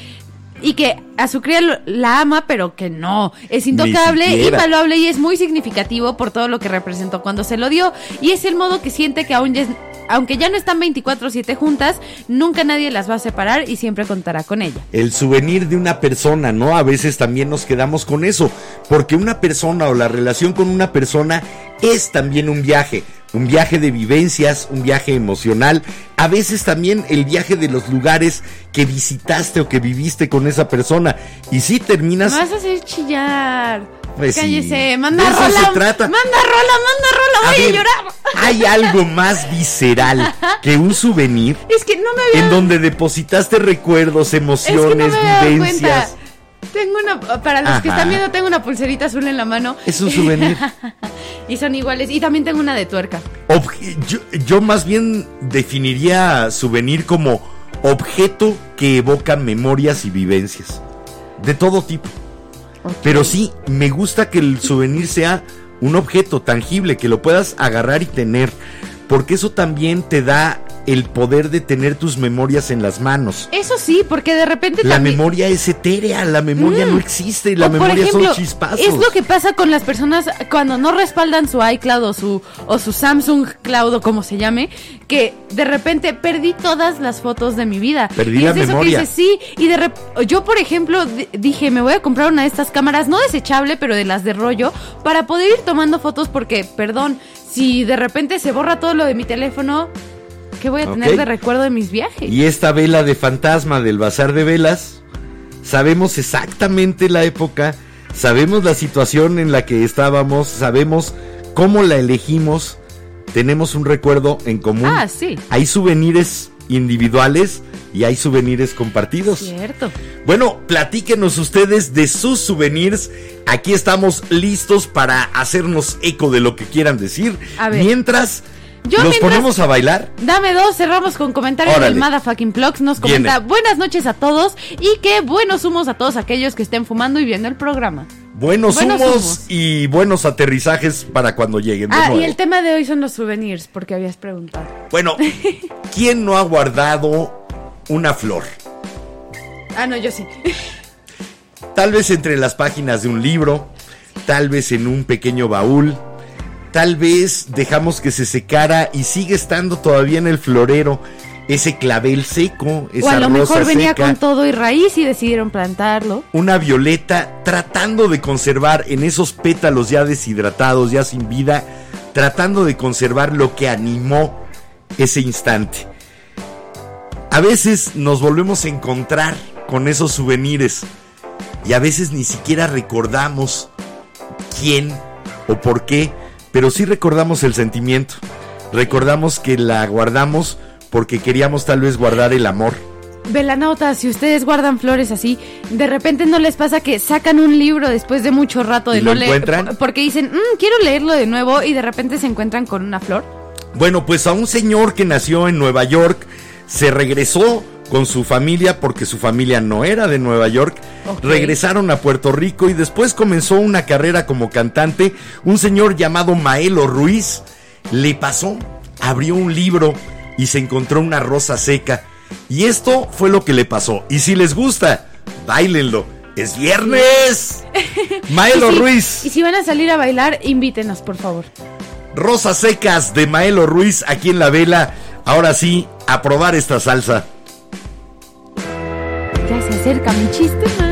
y que a su cría lo- la ama, pero que no, es intocable, invaluable y es muy significativo por todo lo que representó cuando se lo dio. Y es el modo que siente que aún es- aunque ya no están 24/7 juntas, nunca nadie las va a separar y siempre contará con ella. el souvenir de una persona, ¿no? A veces también nos quedamos con eso, porque una persona o la relación con una persona es también un viaje, un viaje de vivencias, un viaje emocional, a veces también el viaje de los lugares que visitaste o que viviste con esa persona, y si terminas... vas a hacer chillar. Pues sí, Cállese, manda de eso rola. se trata. Manda rola, manda rola, A voy a ver, llorar. Hay algo más visceral que un souvenir Es que no me había en donde depositaste recuerdos, Es que no emociones, me vivencias. Tengo una, para los que están viendo, tengo una pulserita azul en la mano. Es un souvenir. y son iguales. Y también tengo una de tuerca. Obje- yo, yo más bien definiría souvenir como objeto que evoca memorias y vivencias. De todo tipo. Pero sí, me gusta que el souvenir sea un objeto tangible, que lo puedas agarrar y tener. Porque eso también te da el poder de tener tus memorias en las manos. Eso sí, porque de repente La también... memoria es etérea, la memoria Mm. no existe, la O, memoria ejemplo, son chispazos. Es lo que pasa con las personas cuando no respaldan su iCloud o su, o su Samsung Cloud o como se llame, que de repente perdí todas las fotos de mi vida. Perdí y la es eso que dices, sí, y de rep- yo por ejemplo di- dije, me voy a comprar una de estas cámaras, no desechable, pero de las de rollo, para poder ir tomando fotos porque, perdón, si de repente se borra todo lo de mi teléfono, ¿qué voy a tener de recuerdo de mis viajes? Y esta vela de fantasma del bazar de velas, sabemos exactamente la época, sabemos la situación en la que estábamos, sabemos cómo la elegimos, tenemos un recuerdo en común. Ah, sí. Hay souvenirs individuales y hay souvenirs compartidos. Cierto. Bueno, platíquenos ustedes de sus souvenirs. Aquí estamos listos para hacernos eco de lo que quieran decir. A ver. Mientras Yo nos mientras- ponemos a bailar. Dame dos, cerramos con comentarios Órale. del Motherfucking Plugs. Nos comenta Viene. buenas noches a todos y que buenos humos a todos aquellos que estén fumando y viendo el programa. Buenos, Buenos humos, humos. y buenos aterrizajes para cuando lleguen. de Ah, y el tema de hoy son los souvenirs, porque habías preguntado. Bueno, ¿quién no ha guardado una flor? Ah, no, yo sí. Tal vez entre las páginas de un libro, tal vez en un pequeño baúl, tal vez dejamos que se secara y sigue estando todavía en el florero ese clavel seco, esa o a lo rosa mejor venía seca, con todo y raíz y decidieron plantarlo. una violeta tratando de conservar en esos pétalos ya deshidratados, ya sin vida, tratando de conservar lo que animó ese instante. A veces nos volvemos a encontrar con esos souvenirs y a veces ni siquiera recordamos quién o por qué, pero sí recordamos el sentimiento. Recordamos que la guardamos porque queríamos tal vez guardar el amor. Velanauta, si ustedes guardan flores así, de repente no les pasa que sacan un libro después de mucho rato de ¿Y lo no leer, porque dicen, "Mm, quiero leerlo de nuevo y de repente se encuentran con una flor. Bueno, pues a un señor que nació en Nueva York se regresó con su familia porque su familia no era de Nueva York. Regresaron a Puerto Rico y después comenzó una carrera como cantante. Un señor llamado Maelo Ruiz le pasó, abrió un libro y se encontró una rosa seca. Y esto fue lo que le pasó. Y si les gusta, bailenlo. Es viernes. Maelo Y si- Ruiz. Y si van a salir a bailar, invítenos, por favor. Rosas secas de Maelo Ruiz aquí en la vela. Ahora sí, a probar esta salsa. Ya se acerca mi chiste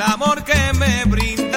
El amor que me brindaste,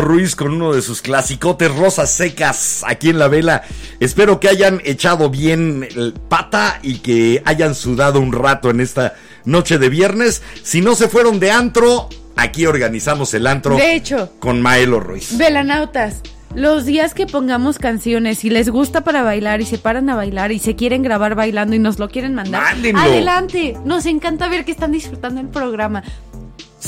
Ruiz con uno de sus clasicotes rosas secas aquí en la vela. Espero que hayan echado bien el pata y que hayan sudado un rato en esta noche de viernes. Si no se fueron de antro, aquí organizamos el antro De hecho. con Maelo Ruiz. Velanautas, los días que pongamos canciones, si les gusta para bailar y se paran a bailar y se quieren grabar bailando y nos lo quieren mandar, Mándenlo. adelante. Nos encanta ver que están disfrutando el programa.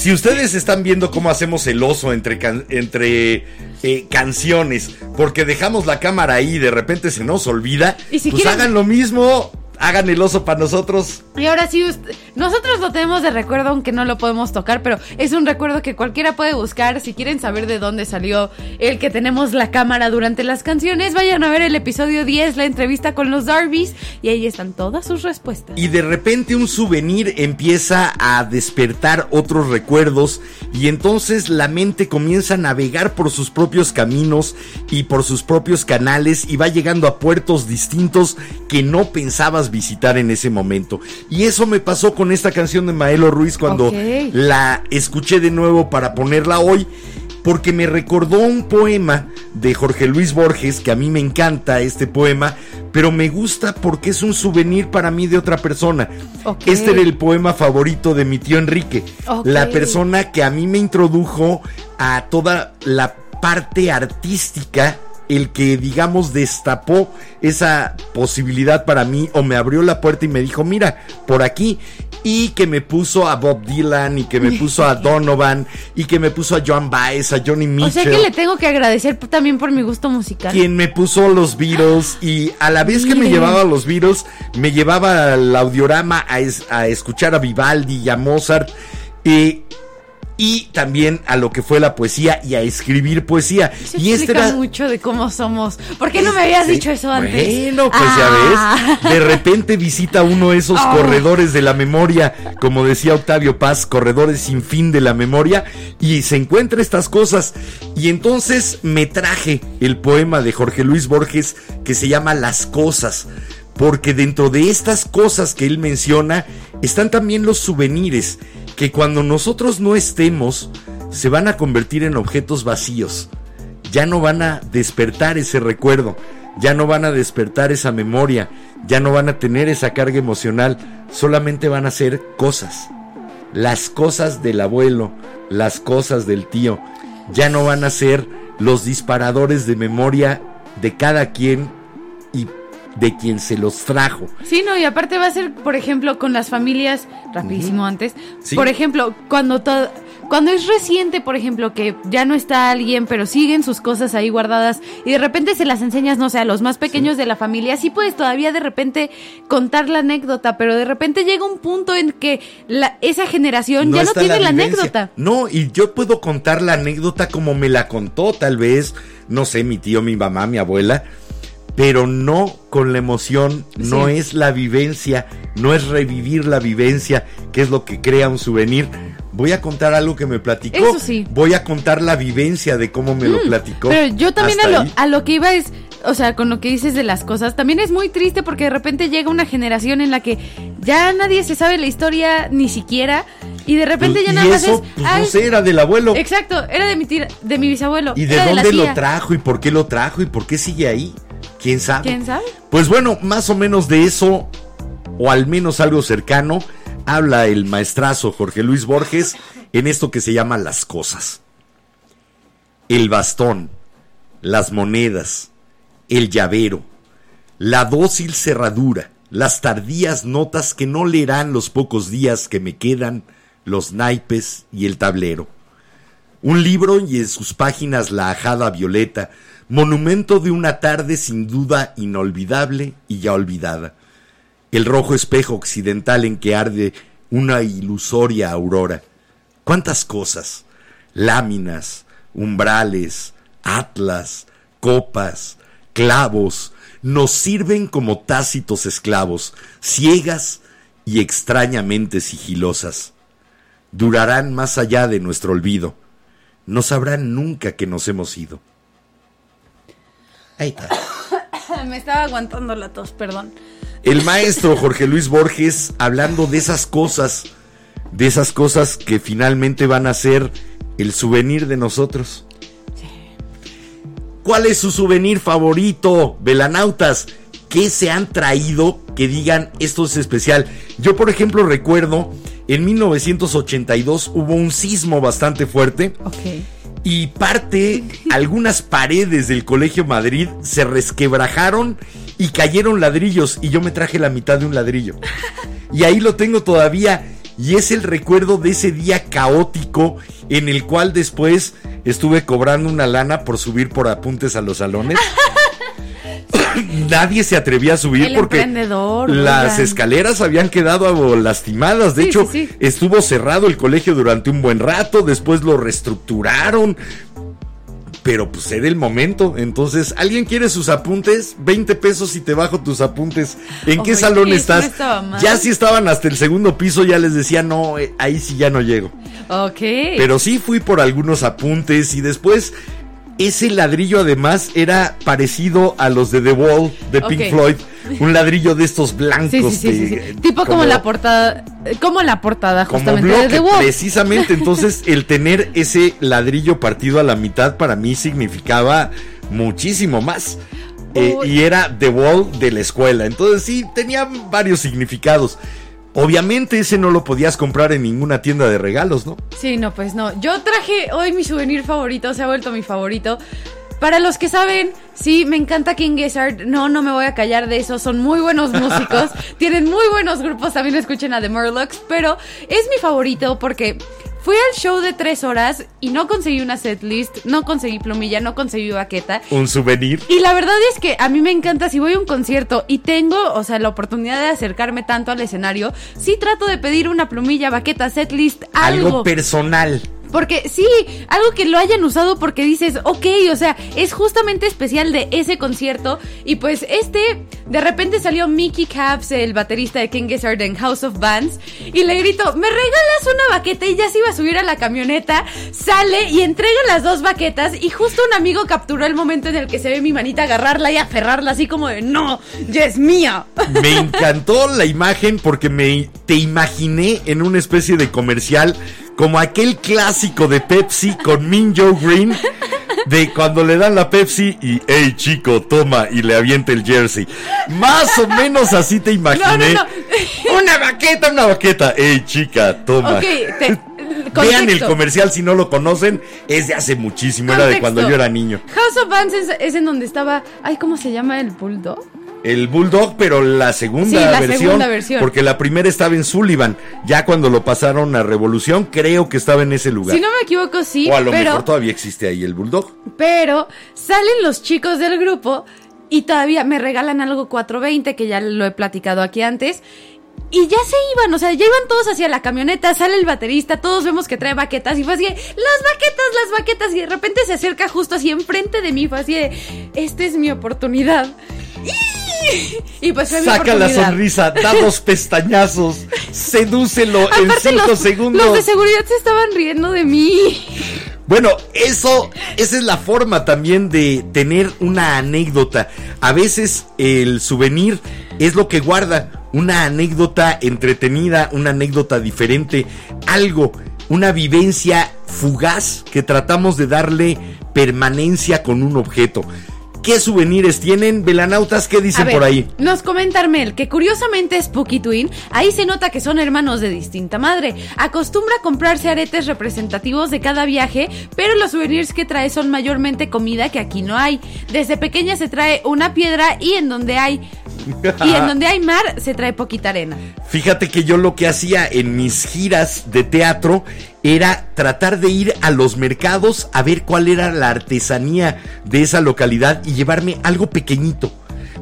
Si ustedes están viendo cómo hacemos el oso entre, can- entre eh, canciones, porque dejamos la cámara ahí y de repente se nos olvida, Y si pues quieren- hagan lo mismo, hagan el oso para nosotros. Y ahora sí, nosotros lo tenemos de recuerdo, aunque no lo podemos tocar, pero es un recuerdo que cualquiera puede buscar. Si quieren saber de dónde salió el que tenemos la cámara durante las canciones, vayan a ver el episodio 10, la entrevista con los Darbys, y ahí están todas sus respuestas. Y de repente un souvenir empieza a despertar otros recuerdos y entonces la mente comienza a navegar por sus propios caminos y por sus propios canales y va llegando a puertos distintos que no pensabas visitar en ese momento. Y eso me pasó con esta canción de Maelo Ruiz cuando la escuché de nuevo para ponerla hoy. Porque me recordó un poema de Jorge Luis Borges, que a mí me encanta este poema, pero me gusta porque es un souvenir para mí de otra persona. Este era el poema favorito de mi tío Enrique, la persona que a mí me introdujo a toda la parte artística, el que digamos destapó esa posibilidad para mí o me abrió la puerta y me dijo, mira, por aquí. Y que me puso a Bob Dylan y que me puso a Donovan y que me puso a John Baez, a Johnny O Mitchell sea que le tengo que agradecer también por mi gusto musical. quien me puso los Beatles y a la vez que me llevaba a los Beatles, me llevaba al audiorama a, es- a escuchar a Vivaldi y a Mozart y, y también a lo que fue la poesía y a escribir poesía. Eso y este era... mucho de cómo somos. ¿Por qué no me habías Sí, dicho eso antes? Bueno, pues Ah. ya ves. De repente visita uno esos Oh. corredores de la memoria, como decía Octavio Paz, corredores sin fin de la memoria, y se encuentra estas cosas. Y entonces me traje el poema de Jorge Luis Borges que se llama Las cosas. Porque dentro de estas cosas que él menciona están también los souvenirs que cuando nosotros no estemos se van a convertir en objetos vacíos ya no van a despertar ese recuerdo, ya no van a despertar esa memoria, ya no van a tener esa carga emocional, solamente van a ser cosas. Las cosas del abuelo, las cosas del tío, ya no van a ser los disparadores de memoria de cada quien y de quien se los trajo. Sí, no, y aparte va a ser, por ejemplo, con las familias, rapidísimo antes. Sí. Por ejemplo, cuando to- cuando es reciente, por ejemplo, que ya no está alguien, pero siguen sus cosas ahí guardadas y de repente se las enseñas, no sé, a los más pequeños de la familia, sí puedes todavía de repente contar la anécdota, pero de repente llega un punto en que la, esa generación ya no tiene la, anécdota. No, y yo puedo contar la anécdota como me la contó, tal vez, no sé, mi tío, mi mamá, mi abuela, pero no con la emoción, no es la vivencia, no es revivir la vivencia, que es lo que crea un souvenir. Voy a contar algo que me platicó. Eso sí. Mm, Voy a contar la vivencia de cómo me lo platicó. Pero yo también a lo, a lo que iba es, o sea, con lo que dices de las cosas, también es muy triste porque de repente llega una generación en la que ya nadie se sabe la historia ni siquiera y de repente ya y nada más eso, es, pues, "Ay, no sé, era del abuelo. Exacto, era de mi tira- de mi bisabuelo. ¿Y de dónde lo trajo y por qué lo trajo y por qué sigue ahí? ¿Quién sabe? ¿Quién sabe? Pues bueno, más o menos de eso, o al menos algo cercano, habla el maestrazo Jorge Luis Borges en esto que se llama las cosas. El bastón, las monedas, el llavero, la dócil cerradura, las tardías notas que no leerán los pocos días que me quedan, los naipes y el tablero. Un libro y en sus páginas la ajada violeta, monumento de una tarde sin duda inolvidable y ya olvidada. El rojo espejo occidental en que arde una ilusoria aurora. ¿Cuántas cosas? Láminas, umbrales, atlas, copas, clavos, nos sirven como tácitos esclavos, ciegas y extrañamente sigilosas. Durarán más allá de nuestro olvido. No sabrán nunca que nos hemos ido. Ahí está. Me estaba aguantando la tos, perdón. El maestro Jorge Luis Borges hablando de esas cosas, de esas cosas que finalmente van a ser el souvenir de nosotros. ¿Cuál es su souvenir favorito, velanautas? ¿Qué se han traído que digan esto es especial? Yo, por ejemplo, recuerdo en 1982 hubo un sismo bastante fuerte Ok. Y parte, algunas paredes del Colegio Madrid se resquebrajaron y cayeron ladrillos y yo me traje la mitad de un ladrillo. Y ahí lo tengo todavía y es el recuerdo de ese día caótico en el cual después estuve cobrando una lana por subir por apuntes a los salones. Nadie se atrevía a subir El porque las oigan. escaleras habían quedado lastimadas. De Sí, hecho, sí, sí. estuvo cerrado el colegio durante un buen rato, después lo reestructuraron. Pero pues era el momento. Entonces, ¿alguien quiere sus apuntes? 20 pesos y te bajo tus apuntes. ¿En qué salón estás? Ya si estaban hasta el segundo piso, ya les decía, no, eh, ahí sí ya no llego. Ok. Pero sí fui por algunos apuntes y después ese ladrillo además era parecido a los de The Wall de Pink. Floyd. Un ladrillo de estos blancos. Sí, sí, sí, de- Tipo como, la portada, como la portada como justamente bloque, de The Wall. precisamente. Entonces, el tener ese ladrillo partido a la mitad para mí significaba muchísimo más. Eh, y era The Wall de la escuela. Entonces, sí, tenía varios significados. Obviamente, ese no lo podías comprar en ninguna tienda de regalos, ¿no? Sí, no, pues no. Yo traje hoy mi souvenir favorito, se ha vuelto mi favorito. Para los que saben, sí, me encanta King Gizzard. No, no me voy a callar de eso. Son muy buenos músicos. tienen muy buenos grupos. También escuchen a The Murlocs. Pero es mi favorito porque fui al show de tres horas y no conseguí una setlist, no conseguí plumilla, no conseguí baqueta. Un souvenir. Y la verdad es que a mí me encanta si voy a un concierto y tengo, o sea, la oportunidad de acercarme tanto al escenario, sí trato de pedir una plumilla, baqueta, setlist, algo. Algo personal. Porque sí, algo que lo hayan usado porque dices, ok, o sea, es justamente especial de ese concierto. Y pues este, de repente salió Mickey Caps, el baterista de King Gizzard en House of Bands, y le gritó, ¿me regalas una baqueta? Y ya se iba a subir a la camioneta, sale y entrega las dos baquetas. Y justo un amigo capturó el momento en el que se ve mi manita agarrarla y aferrarla así como de, no, ya es mía. Me encantó la imagen porque me te imaginé en una especie de comercial como aquel clásico de Pepsi con Min Joe Green de cuando le dan la Pepsi y hey chico toma y le avienta el jersey. Más o menos así te imaginé. No, Una baqueta, una baqueta. Hey chica toma. Te- Vean el comercial si no lo conocen, es de hace muchísimo, era de cuando yo era niño. House of Bands es, es en donde estaba, ay, ¿cómo se llama el bulldog? El Bulldog, pero la segunda, Sí, la versión, segunda versión. Porque la primera estaba en Sullivan. Ya cuando lo pasaron a Revolución, creo que estaba en ese lugar. Si no me equivoco, sí, o a lo pero, mejor todavía existe ahí el Bulldog. pero salen los chicos del grupo y todavía me regalan algo 420, que ya lo he platicado aquí antes. Y ya se iban, o sea, ya iban todos hacia la camioneta, sale el baterista, todos vemos que trae baquetas y fue así, de, las baquetas, las baquetas, y de repente se acerca justo así enfrente de mí, fue así de, esta es mi oportunidad. Y pues Saca la sonrisa, da dos pestañazos, sedúcelo en Aparte, cinco los, segundos. los de seguridad se estaban riendo de mí. Bueno, eso, esa es la forma también de tener una anécdota. A veces el souvenir es lo que guarda una anécdota entretenida, una anécdota diferente, algo, una vivencia fugaz que tratamos de darle permanencia con un objeto. ¿Qué souvenirs tienen? Velanautas, ¿qué dicen ver, por ahí? Nos comenta Armel que curiosamente es Spooky Twin. Ahí se nota que son hermanos de distinta madre. Acostumbra a comprarse aretes representativos de cada viaje, pero los souvenirs que trae son mayormente comida que aquí no hay. Desde pequeña se trae una piedra y en donde hay y en donde hay mar se trae poquita arena. Fíjate que yo lo que hacía en mis giras de teatro era tratar de ir a los mercados a ver cuál era la artesanía de esa localidad y llevarme algo pequeñito.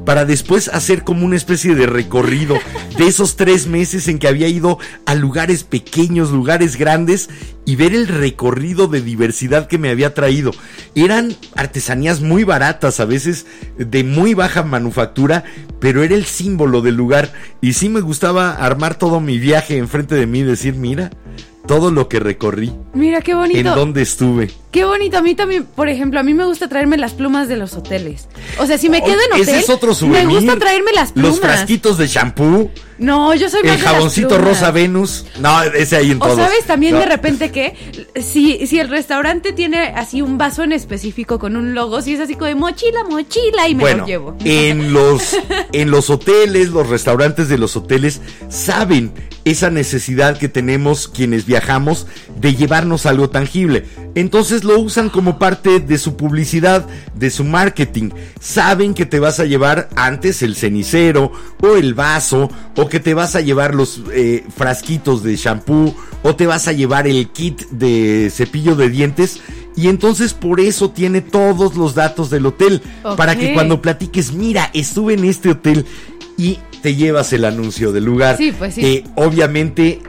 Para después hacer como una especie de recorrido de esos tres meses en que había ido a lugares pequeños, lugares grandes y ver el recorrido de diversidad que me había traído. Eran artesanías muy baratas, a veces de muy baja manufactura, pero era el símbolo del lugar. Y sí me gustaba armar todo mi viaje enfrente de mí y decir, mira, todo lo que recorrí, Mira qué en bonito. dónde estuve. Qué bonito. A mí también, por ejemplo, a mí me gusta traerme las plumas de los hoteles. O sea, si me quedo en Oh, Ese hotel, es otro souvenir. me gusta traerme las plumas. Los frasquitos de shampoo. No, yo soy más El de jaboncito rosa Venus. No, ese ahí en O todos. sabes también No. de repente que si, si el restaurante tiene así un vaso en específico con un logo, si es así como de mochila, mochila y me bueno, lo llevo. en los en los hoteles, los restaurantes de los hoteles saben esa necesidad que tenemos quienes viajamos de llevarnos algo tangible. Entonces lo usan como parte de su publicidad, de su marketing. Saben que te vas a llevar antes el cenicero o el vaso o que te vas a llevar los eh, frasquitos de shampoo o te vas a llevar el kit de cepillo de dientes. Y entonces por eso tiene todos los datos del hotel. Para que cuando platiques, mira, estuve en este hotel y te llevas el anuncio del lugar. Sí, pues sí. Eh, obviamente,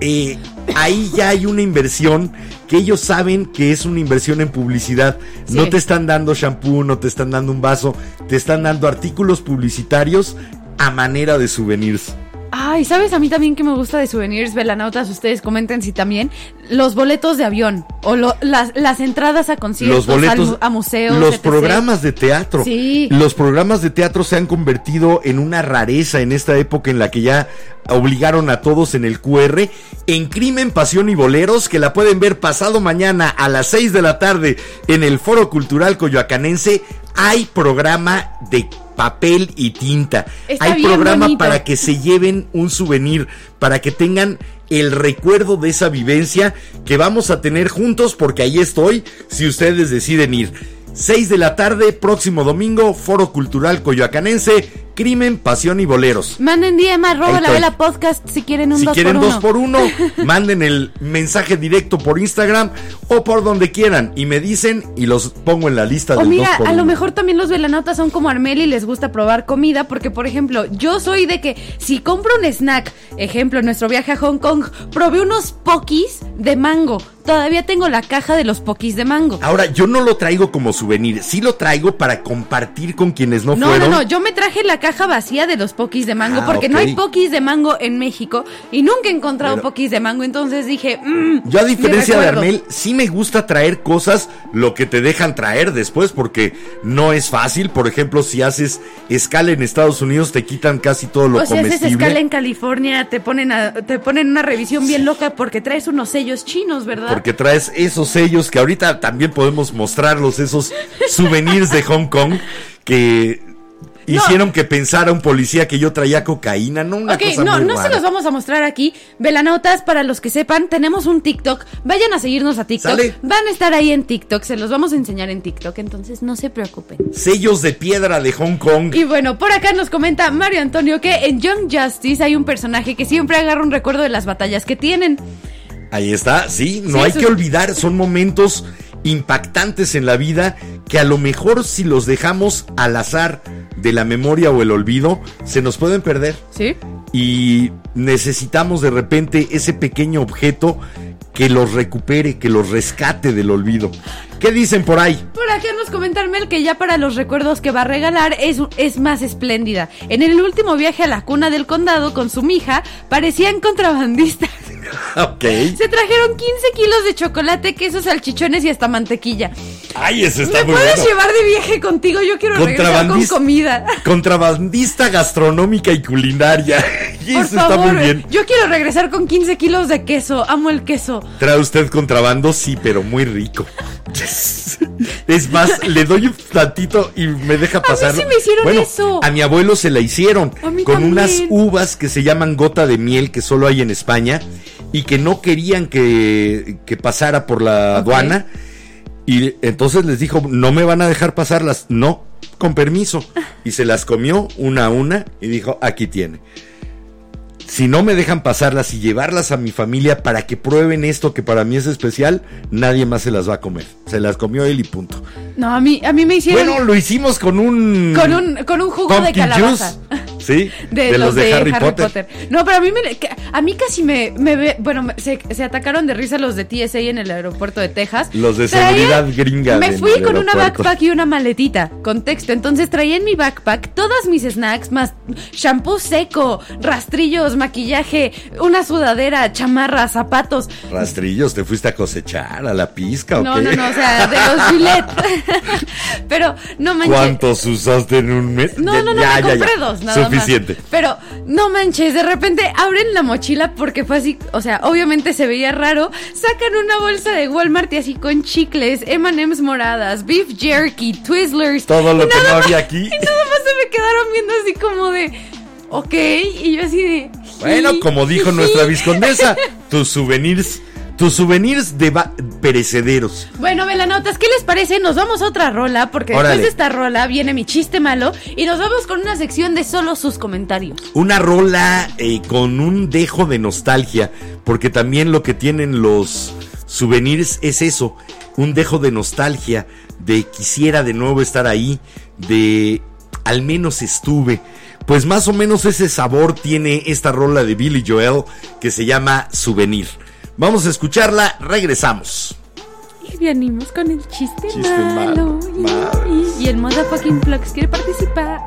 eh, ahí ya hay una inversión que ellos saben que es una inversión en publicidad. No te están dando shampoo, no te están dando un vaso, te están dando artículos publicitarios a manera de souvenirs. Ay, ¿sabes a mí también que me gusta de souvenirs velanautas? Ustedes comenten si también los boletos de avión o lo- las, las entradas a conciertos, los boletos, a museos, los etc.. programas de teatro. Sí. Los programas de teatro se han convertido en una rareza en esta época en la que ya obligaron a todos en el QR en Crimen, Pasión y Boleros, que la pueden ver pasado mañana a las 6 de la tarde en el Foro Cultural Coyoacanense. Hay programa de papel y tinta. Está Hay programa bonito. para que se lleven un souvenir, para que tengan el recuerdo de esa vivencia que vamos a tener juntos, porque ahí estoy, si ustedes deciden ir. 6 de la tarde, próximo domingo, Foro Cultural Coyoacanense, Crimen, Pasión y Boleros. Manden DM arroba la vela podcast si quieren un Si 2 quieren por dos uno. por uno, manden el mensaje directo por Instagram o por donde quieran y me dicen y los pongo en la lista O del mira, dos por a lo mejor también los velanautas son como Armel y les gusta probar comida, porque por ejemplo, yo soy de que si compro un snack, ejemplo, en nuestro viaje a Hong Kong, probé unos pokis de mango. Todavía tengo la caja de los pokis de mango. Ahora, yo no lo traigo como souvenir, sí lo traigo para compartir con quienes no, No, fueron. no, no, yo me traje la caja vacía de los pokis de mango, Ah, porque no hay pokis de mango en México y nunca he encontrado Pero- pokis de mango, entonces dije, mm, Yo a diferencia de. Armel, sí me gusta traer cosas lo que te dejan traer después porque no es fácil. Por ejemplo, si haces escala en Estados Unidos te quitan casi todo lo O si haces comestible. escala en California, te ponen, a- te ponen una revisión bien loca porque traes unos sellos chinos, ¿verdad? Porque traes esos sellos que ahorita también podemos mostrarlos, esos souvenirs de Hong Kong que hicieron que pensara un policía que yo traía cocaína, no una Ok, cosa no, muy no se rara. los vamos a mostrar aquí. Velanautas, para los que sepan, tenemos un TikTok. Vayan a seguirnos a TikTok. Sale. Van a estar ahí en TikTok. Se los vamos a enseñar en TikTok. Entonces no se preocupen. Sellos de piedra de Hong Kong. Y bueno, por acá nos comenta Mario Antonio que en Young Justice hay un personaje que siempre agarra un recuerdo de las batallas que tienen. Ahí está, sí, no Sí, hay eso que olvidar, son momentos impactantes en la vida que a lo mejor si los dejamos al azar de la memoria o el olvido, se nos pueden perder. ¿Sí? Y necesitamos de repente ese pequeño objeto que los recupere, que los rescate del olvido. ¿Qué dicen por ahí? Por acá nos comenta Mel que ya para los recuerdos que va a regalar es, es más espléndida. En el último viaje a la cuna del condado con su mija, parecían contrabandistas. Ok. Se trajeron 15 kilos de chocolate, quesos, salchichones y hasta mantequilla. Ay, eso está ¿Me muy puedes bueno. llevar de viaje contigo? Yo quiero regresar con comida. Contrabandista gastronómica y culinaria. Y Por eso está favor, muy bien. yo quiero regresar con 15 kilos de queso. Amo el queso. ¿Trae usted contrabando? Sí, pero muy rico. Es más, le doy un tantito y me deja pasar. sí me hicieron bueno, eso. A mi abuelo se la hicieron A mí con también. unas uvas que se llaman gota de miel que solo hay en España y que no querían que, que pasara por la aduana. Y entonces les dijo, no me van a dejar pasarlas. No, con permiso. Y se las comió una a una y dijo, aquí tiene si no me dejan pasarlas y llevarlas a mi familia para que prueben esto que para mí es especial, nadie más se las va a comer. Se las comió él y punto. No, a mí, a mí me hicieron Bueno, lo hicimos con un con un con un jugo de calabaza. juice, Sí, De, los, de, Harry, Potter. No, pero a mí me, a mí casi me, me ve, bueno, me- se, se atacaron de risa los de TSA en el aeropuerto de Texas. Los de Traía- seguridad gringa Me fui con una backpack y una maletita, con texto. Entonces traía en mi backpack todas mis snacks, más shampoo seco, rastrillos, maquillaje, una sudadera, chamarra, zapatos. Rastrillos, te fuiste a cosechar a la pizca o No, qué? no, no, o sea, de los Gillette. pero no manches. ¿Cuántos usaste en un mes? No, no, no, ya, me ya, compré ya. dos, nada más. Pero no manches, de repente abren la mochila porque fue así, o sea, obviamente se veía raro. Sacan una bolsa de Walmart y así con chicles, M&M's moradas, beef jerky, Twizzlers. Todo lo que no más- había aquí. Y nada más se me quedaron viendo así como de, ok, y yo así de. Bueno, "Sí, como dijo sí". nuestra viscondesa, tus souvenirs, tus souvenirs de perecederos. Bueno, velanautas, ¿qué les parece? Nos vamos a otra rola, porque Órale. después de esta rola viene mi chiste malo y nos vamos con una sección de solo sus comentarios. Una rola eh, con un dejo de nostalgia, porque también lo que tienen los souvenirs es eso, un dejo de nostalgia, de quisiera de nuevo estar ahí, de al menos estuve. Pues más o menos ese sabor tiene esta rola de Billy Joel que se llama Souvenir. Vamos a escucharla, regresamos. Y venimos con el chiste, Chiste malo. malo, Y- madres. Y, y el motherfucking Flux quiere participar.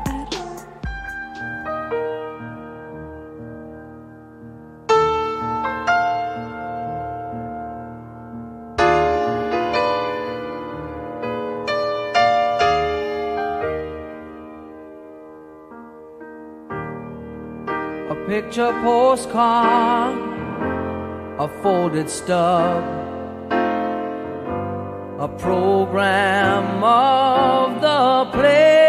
a picture postcard, a folded stub, a program of the play.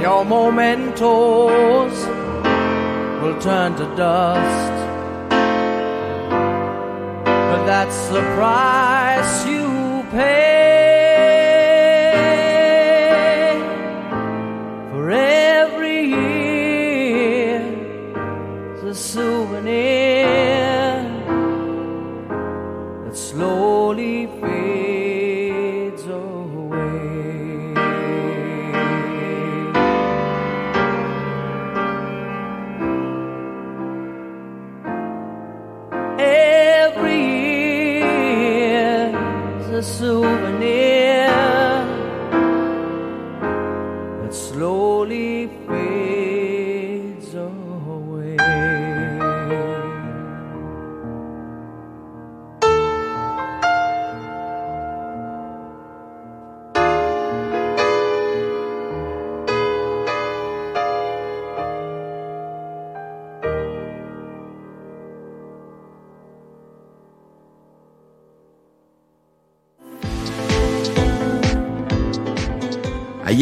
Your mementos will turn to dust. But that's the price you pay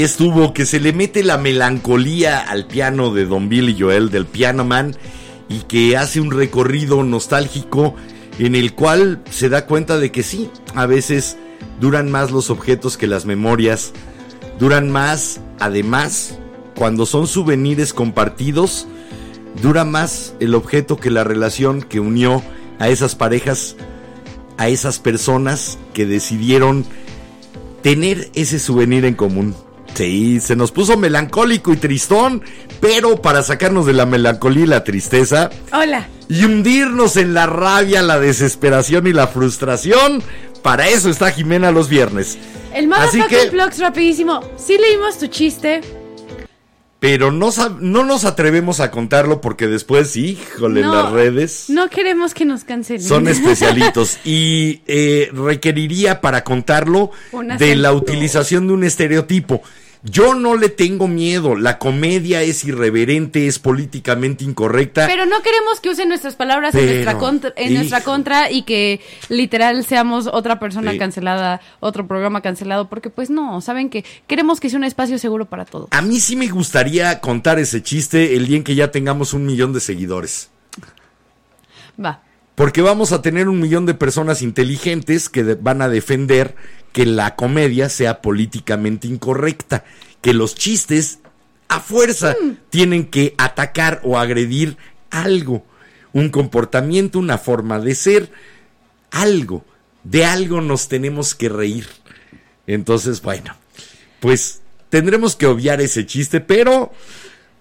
Estuvo, que se le mete la melancolía al piano de Don Billy Joel, del Piano Man, y que hace un recorrido nostálgico en el cual se da cuenta de que sí, a veces duran más los objetos que las memorias, duran más, además, cuando son souvenirs compartidos, dura más el objeto que la relación que unió a esas parejas, a esas personas que decidieron tener ese souvenir en común. Sí, se nos puso melancólico y tristón, pero para sacarnos de la melancolía y la tristeza Hola. y hundirnos en la rabia, la desesperación y la frustración, para eso está Jimena los viernes. El Así que- Flux, rapidísimo. Sí leímos tu chiste. Pero no, no nos atrevemos a contarlo porque después, híjole, No, las redes No queremos que nos cancelen. son especialitos y eh, requeriría para contarlo Una de la utilización de un estereotipo. Yo no le tengo miedo, la comedia es irreverente, es políticamente incorrecta. Pero no queremos que usen nuestras palabras en, nuestra contra, en nuestra contra y que literal seamos otra persona Sí. cancelada, otro programa cancelado, porque pues no, saben que queremos que sea un espacio seguro para todos. A mí sí me gustaría contar ese chiste el día en que ya tengamos un millón de seguidores. Va. Porque vamos a tener un millón de personas inteligentes que van a defender que la comedia sea políticamente incorrecta, que los chistes a fuerza tienen que atacar o agredir algo, un comportamiento, una forma de ser, algo, de algo nos tenemos que reír. Entonces, bueno, pues tendremos que obviar ese chiste, pero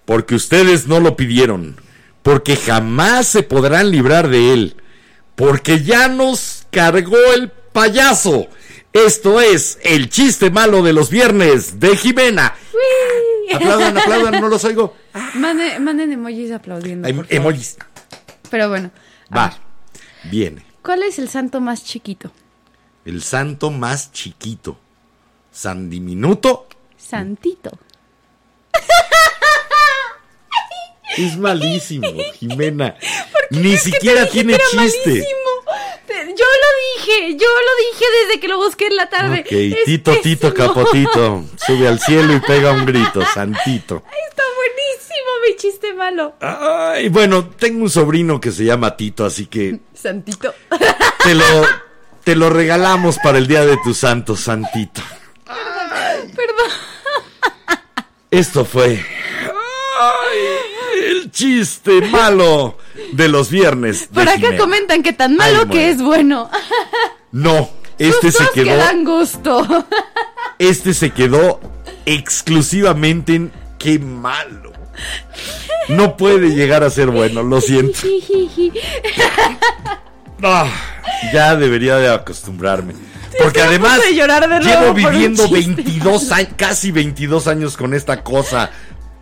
porque ustedes no lo pidieron, porque jamás se podrán librar de él, porque ya nos cargó el payaso, Esto es el chiste malo de los viernes de Jimena. Aplaudan, aplaudan, no los oigo. Manden, manden emojis aplaudiendo. Hay por favor. emojis. Pero bueno. Va, ver, viene. ¿Cuál es el santo más chiquito? El santo más chiquito. San diminuto. Santito. Es malísimo, Jimena. Ni siquiera tiene Era chiste. malísimo. Yo lo dije, yo lo dije desde que lo busqué en la tarde. Ok, Es Tito, Tito. Capotito. Sube al cielo y pega un grito, Santito. Está buenísimo mi chiste malo. Ay, bueno, tengo un sobrino que se llama Tito, así que Santito. te lo, te lo regalamos para el día de tu santo, Santito. Perdón. Esto fue ay, el chiste malo de los viernes. Por acá comentan que tan malo Ay, que es bueno. No, este se Sustos que quedó, dan gusto. este se quedó exclusivamente en qué malo. No puede llegar a ser bueno, lo siento. Ah, ya debería de acostumbrarme. Porque además de nuevo llevo viviendo chiste 22 años, casi 22 años con esta cosa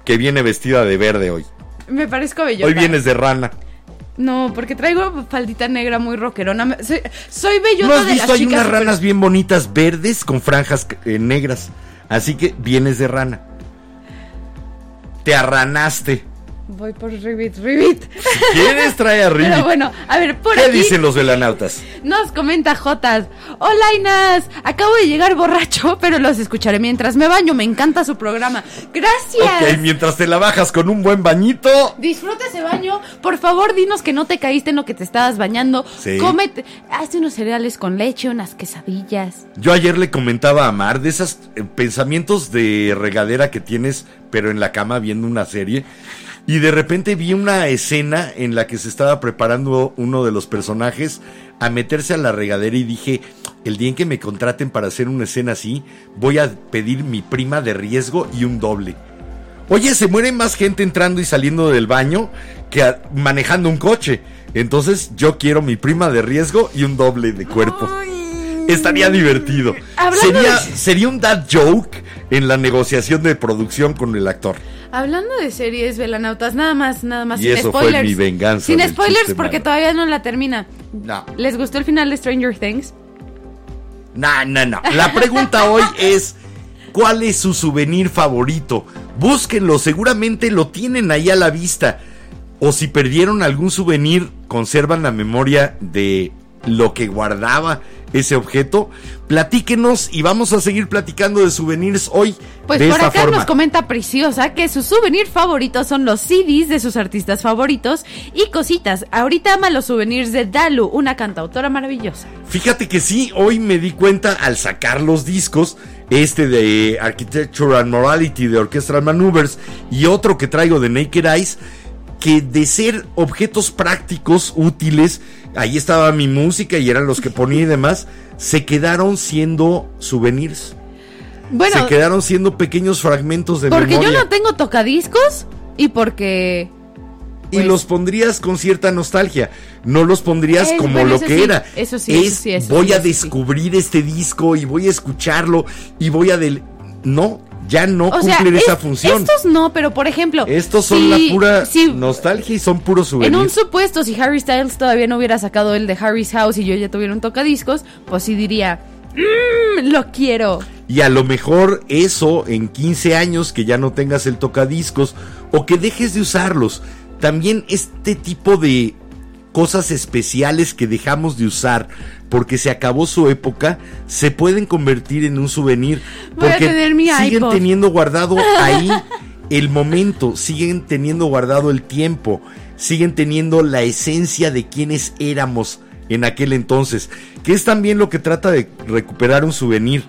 que viene vestida de verde hoy. Me parezco bellota. Hoy vienes de rana. No, porque traigo faldita negra muy rockerona. Soy, soy ¿No bellota has de visto? las Hay chicas. unas super- ranas bien bonitas verdes con franjas eh, negras. Así que vienes de rana. Te arranaste. Voy por Ribbit, Ribbit. Si quieres, trae a Ribbit. Pero bueno, a ver, por ¿Qué aquí dicen los velanautas? nos comenta Jotas. Hola Inas, acabo de llegar borracho, pero los escucharé mientras me baño. Me encanta su programa. Gracias. Ok, mientras te la bajas con un buen bañito. Disfruta ese baño. Por favor, dinos que no te caíste en lo que te estabas bañando. Sí. Cómete, hazte unos cereales con leche, unas quesadillas. Yo ayer le comentaba a Mar de esos eh, pensamientos de regadera que tienes, pero en la cama viendo una serie. Y de repente vi una escena en la que se estaba preparando uno de los personajes a meterse a la regadera y dije, el día en que me contraten para hacer una escena así, voy a pedir mi prima de riesgo y un doble. Oye, se muere más gente entrando y saliendo del baño que a- manejando un coche. Entonces yo quiero mi prima de riesgo y un doble de cuerpo. Estaría divertido. Sería, de- sería un dad joke en la negociación de producción con el actor. Hablando de series, velanautas, nada más, nada más. Y sin eso fue spoilers. mi venganza Sin spoilers porque malo. todavía no la termina. No, ¿Les gustó el final de Stranger Things? no, no, no. La pregunta hoy es, ¿cuál es su souvenir favorito? Búsquenlo, seguramente lo tienen ahí a la vista. O si perdieron algún souvenir, conservan la memoria de lo que guardaba ese objeto. Platíquenos y vamos a seguir platicando de souvenirs hoy Pues de por esta acá forma. nos comenta Preciosa que sus souvenirs favoritos son los CDs de sus artistas favoritos y cositas. Ahorita ama los souvenirs de Dalu, una cantautora maravillosa. Fíjate que sí, hoy me di cuenta al sacar los discos, este de Architecture and Morality de Orchestral Maneuvers y otro que traigo de Naked Eyes, que de ser objetos prácticos, útiles, ahí estaba mi música y eran los que ponía y demás, se quedaron siendo souvenirs. Bueno, se quedaron siendo pequeños fragmentos de porque memoria. yo no tengo tocadiscos y porque y pues- los pondrías con cierta nostalgia. No los pondrías Eh, como lo que sí, era. eso sí, es eso sí, eso voy a descubrir este disco y voy a escucharlo y voy a del no, ya no o sea, cumplen esa es- función. estos no, pero por ejemplo, Estos son si- la pura si- nostalgia y son puros En un souvenirs. supuesto, si Harry Styles todavía no hubiera sacado el de Harry's House y yo ya tuviera un tocadiscos, pues sí diría, "Mm, lo quiero. Y a lo mejor eso en 15 años que ya no tengas el tocadiscos o que dejes de usarlos. También este tipo de cosas especiales que dejamos de usar porque se acabó su época se pueden convertir en un souvenir Voy a porque tener mi siguen teniendo guardado ahí el momento, siguen teniendo guardado el tiempo, siguen teniendo la esencia de quienes éramos en aquel entonces, que es también lo que trata de recuperar un souvenir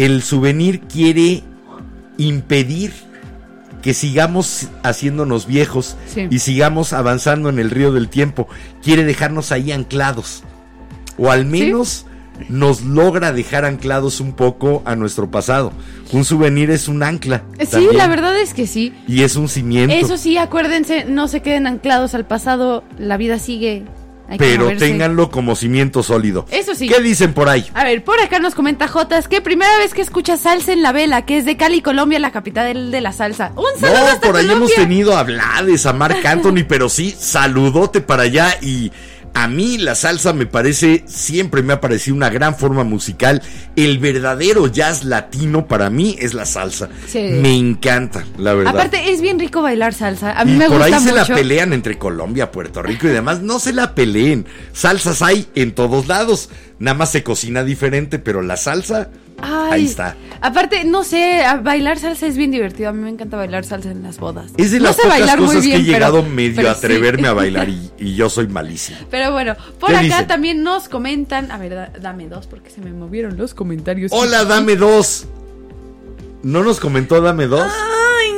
el souvenir quiere impedir que sigamos haciéndonos viejos Sí. y sigamos avanzando en el río del tiempo. Quiere dejarnos ahí anclados. O al menos nos logra dejar anclados un poco a nuestro pasado. Un souvenir es un ancla. Sí, también, la verdad es que sí. Y es un cimiento. Eso sí, acuérdense, no se queden anclados al pasado, la vida sigue Hay pero ténganlo como cimiento sólido. Eso sí. ¿Qué dicen por ahí? A ver, por acá nos comenta Jotas que primera vez que escucha salsa en la vela, que es de Cali, Colombia, la capital de la salsa. Un saludo No, hasta por ahí hemos tenido a Blades, a Marc Anthony, pero sí, saludote para allá y a mí la salsa me parece, siempre me ha parecido una gran forma musical. El verdadero jazz latino para mí es la salsa. Sí. Me encanta, la verdad. Aparte, es bien rico bailar salsa. A mí y me por gusta ahí se la pelean entre Colombia, Puerto Rico y demás. No se la peleen. Salsas hay en todos lados. Nada más se cocina diferente, pero la salsa, Ay, ahí está. Aparte, no sé, bailar salsa es bien divertido. A mí me encanta bailar salsa en las bodas. Es de No las sé pocas cosas que he bien, pero- llegado medio pero a sí. atreverme a bailar y, y yo soy malísimo. Pero bueno, por ¿Qué acá dicen? también nos comentan. A ver, da- dame dos porque se me movieron los comentarios. Hola, dame dos. ¿No nos comentó dame dos? Ay,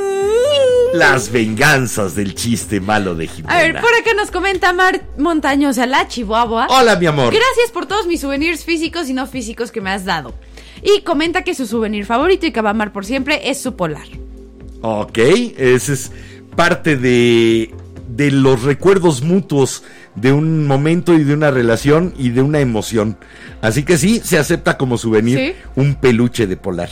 Las venganzas del chiste malo de Jimena. A ver, por acá nos comenta Mar Montañosa, la Chihuahua. Hola, mi amor. Gracias por todos mis souvenirs físicos y no físicos que me has dado. Y comenta que su souvenir favorito y que va a amar por siempre es su polar. Ok, ese es parte de, de los recuerdos mutuos de un momento y de una relación y de una emoción. Así que sí, se acepta como souvenir ¿Sí? un peluche de polar.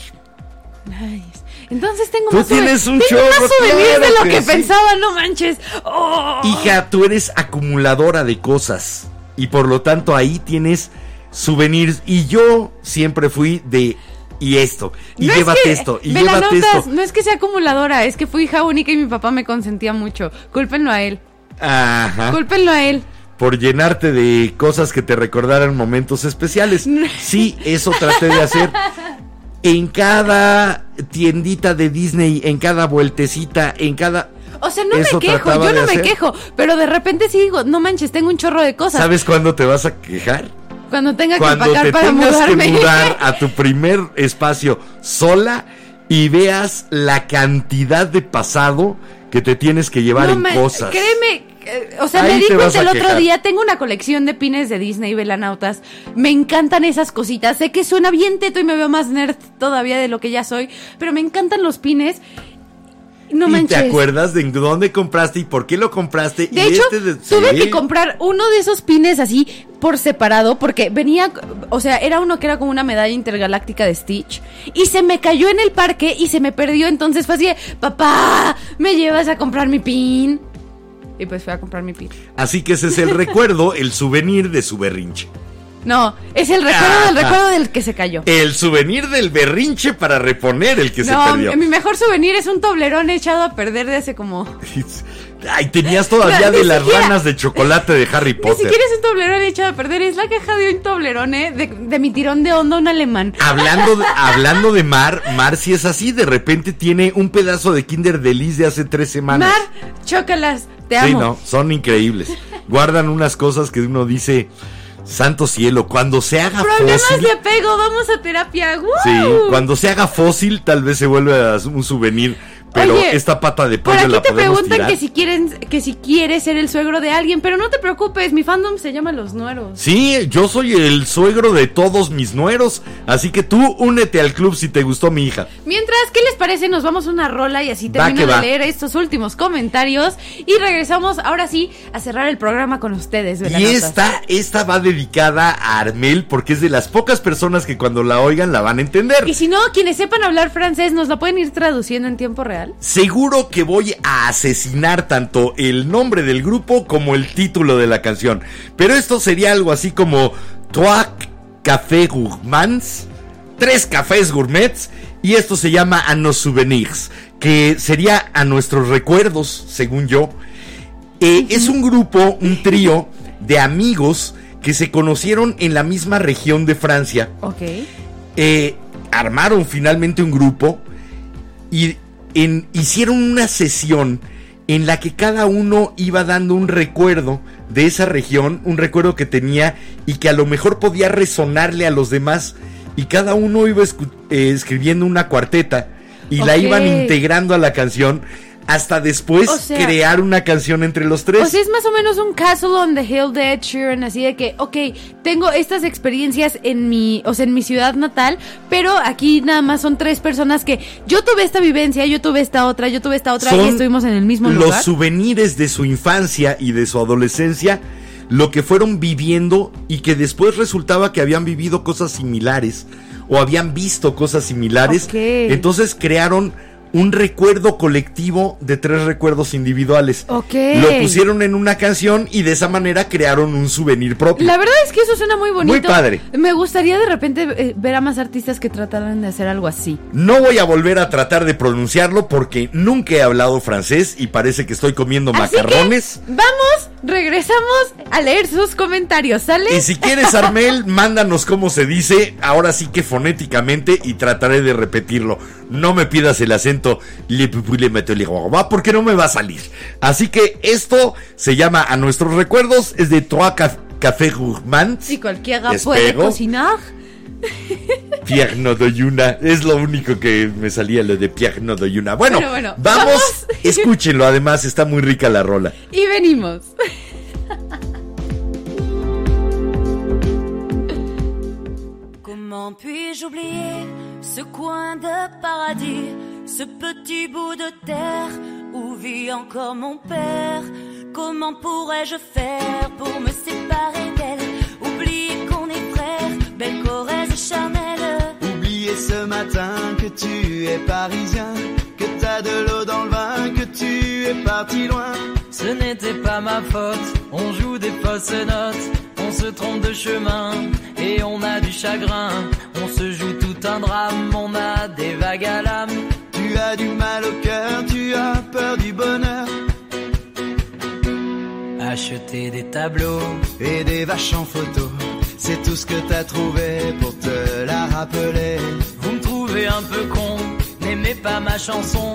Nice. Entonces tengo Tú más, tienes un tengo más souvenirs claro de lo que que, sí. pensaba, no manches. Oh. Hija, tú eres acumuladora de cosas y por lo tanto ahí tienes souvenirs y yo siempre fui de y esto y No es llévate que- esto y llévate esto. No es que sea acumuladora, es que fui hija única y mi papá me consentía mucho. Cúlpenlo a él. Ajá. Cúlpenlo a él. por llenarte de cosas que te recordaran momentos especiales. Sí, eso traté de hacer. En cada tiendita de Disney, en cada vueltecita, en cada... O sea, no Eso me quejo, yo no me hacer. quejo, pero de repente sí digo, no manches, tengo un chorro de cosas. ¿Sabes cuándo te vas a quejar? Cuando tenga Cuando que pagar te para tengas mudarme. que mudar a tu primer espacio sola y veas la cantidad de pasado que te tienes que llevar No en man- cosas. Créeme, o sea, Ahí me di cuenta el otro quejar. día, tengo una colección de pines de Disney Velanautas. Me encantan esas cositas. Sé que suena bien teto y me veo más nerd todavía de lo que ya soy, pero me encantan los pines. No ¿Y manches. te acuerdas de dónde compraste y por qué lo compraste? De y hecho, este de- tuve que comprar uno de esos pines así por separado porque venía, o sea, era uno que era como una medalla intergaláctica de Stitch y se me cayó en el parque y se me perdió, entonces fue así, de, papá, ¿me llevas a comprar mi pin? Y pues fui a comprar mi pin. Así que ese es el recuerdo, el souvenir de su berrinche. No, es el recuerdo del Ajá. recuerdo del que se cayó. El souvenir del berrinche para reponer el que no, se perdió. mi mejor souvenir es un toblerón echado a perder de hace como... Ay, tenías todavía No, de ni las siquiera- ranas de chocolate de Harry Ni Potter. siquiera es un toblerón echado a perder, es la caja de un toblerón, ¿eh? De, de mi tirón de onda, un alemán. Hablando de, hablando de Mar, Mar si es así, de repente tiene un pedazo de Kinder Delice de hace tres semanas. Mar, chócalas, te sí, amo. no, son increíbles. Guardan unas cosas que uno dice, santo cielo, cuando se haga Problemas fósil. de apego, vamos a terapia. ¡Woo! Sí, cuando se haga fósil tal vez se vuelva un souvenir, pero Oye, esta pata de Por pollo aquí la te preguntan tirar. que si quieren, que si quieres ser el suegro de alguien, pero no te preocupes, mi fandom se llama Los Nueros. Sí, yo soy el suegro de todos mis nueros, así que tú únete al club si te gustó mi hija. Mientras, ¿qué les parece? Nos vamos a una rola y así termino de va. leer estos últimos comentarios y regresamos ahora sí a cerrar el programa con ustedes, Y esta, esta va dedicada a Armel porque es de las pocas personas que cuando la oigan la van a entender. Y si no, quienes sepan hablar francés, ¿nos la pueden ir traduciendo en tiempo real? Seguro que voy a asesinar tanto el nombre del grupo como el título de la canción. Pero esto sería algo así como Trois Cafés Gourmands, tres cafés gourmets, y esto se llama A nos souvenirs, que sería a nuestros recuerdos, según yo. Eh, es un grupo, un trío de amigos que se conocieron en la misma región de Francia Ok. eh, armaron finalmente un grupo y en- hicieron una sesión en la que cada uno iba dando un recuerdo de esa región, un recuerdo que tenía y que a lo mejor podía resonarle a los demás. Y cada uno iba eh, escribiendo una cuarteta y la iban integrando a la canción hasta después O sea- crear una canción entre los tres. O sea, es más o menos un Castle on the Hill de Ed Sheeran, así de que, ok, tengo estas experiencias en mi, o sea, en mi ciudad natal, pero aquí nada más son tres personas que yo tuve esta vivencia, yo tuve esta otra, yo tuve esta otra y estuvimos en el mismo los lugar. souvenirs de su infancia y de su adolescencia lo que fueron viviendo y que después resultaba que habían vivido cosas similares o habían visto cosas similares. Ok. Entonces crearon un recuerdo colectivo de tres recuerdos individuales. Ok. Lo pusieron en una canción y de esa manera crearon un souvenir propio. La verdad es que eso suena muy bonito. Muy padre. Me gustaría de repente eh, ver a más artistas que trataran de hacer algo así. No voy a volver a tratar de pronunciarlo porque nunca he hablado francés y parece que estoy comiendo Así que, macarrones. vamos, regresamos a leer sus comentarios, ¿sale? Y si quieres, Armel, mándanos cómo se dice, ahora sí que fonéticamente, y trataré de repetirlo. No me pidas el acento le pupu, le porque no me va a salir. Así que esto se llama A Nuestros Recuerdos, es de Trois Caf- Café Gourmand. Si cualquiera puede cocinar. Pierre Nodoyuna, es lo único que me salía lo de Pierre Nodoyuna. Bueno, Bueno, bueno, vamos, vamos. escúchenlo, además está muy rica la rola. Y venimos. Comment puis-je oublier ce coin de paradis, ce petit bout de terre où vit encore mon père Comment pourrais-je faire pour me séparer d'elle? Oublier qu'on est frères, belle Corrèze charnelle Oublier ce matin que tu es parisien, que t'as de l'eau dans le vin, que tu es parti loin. Ce n'était pas ma faute, on joue des fausses notes, on se trompe de chemin et on a du chagrin. On se joue tout un drame, on a des vagues à l'âme. Tu as du mal au cœur, tu as peur du bonheur Acheter des tableaux, et des vaches en photo. C'est tout ce que t'as trouvé pour te la rappeler. vous me trouvez un peu con, n'aimez pas ma chanson,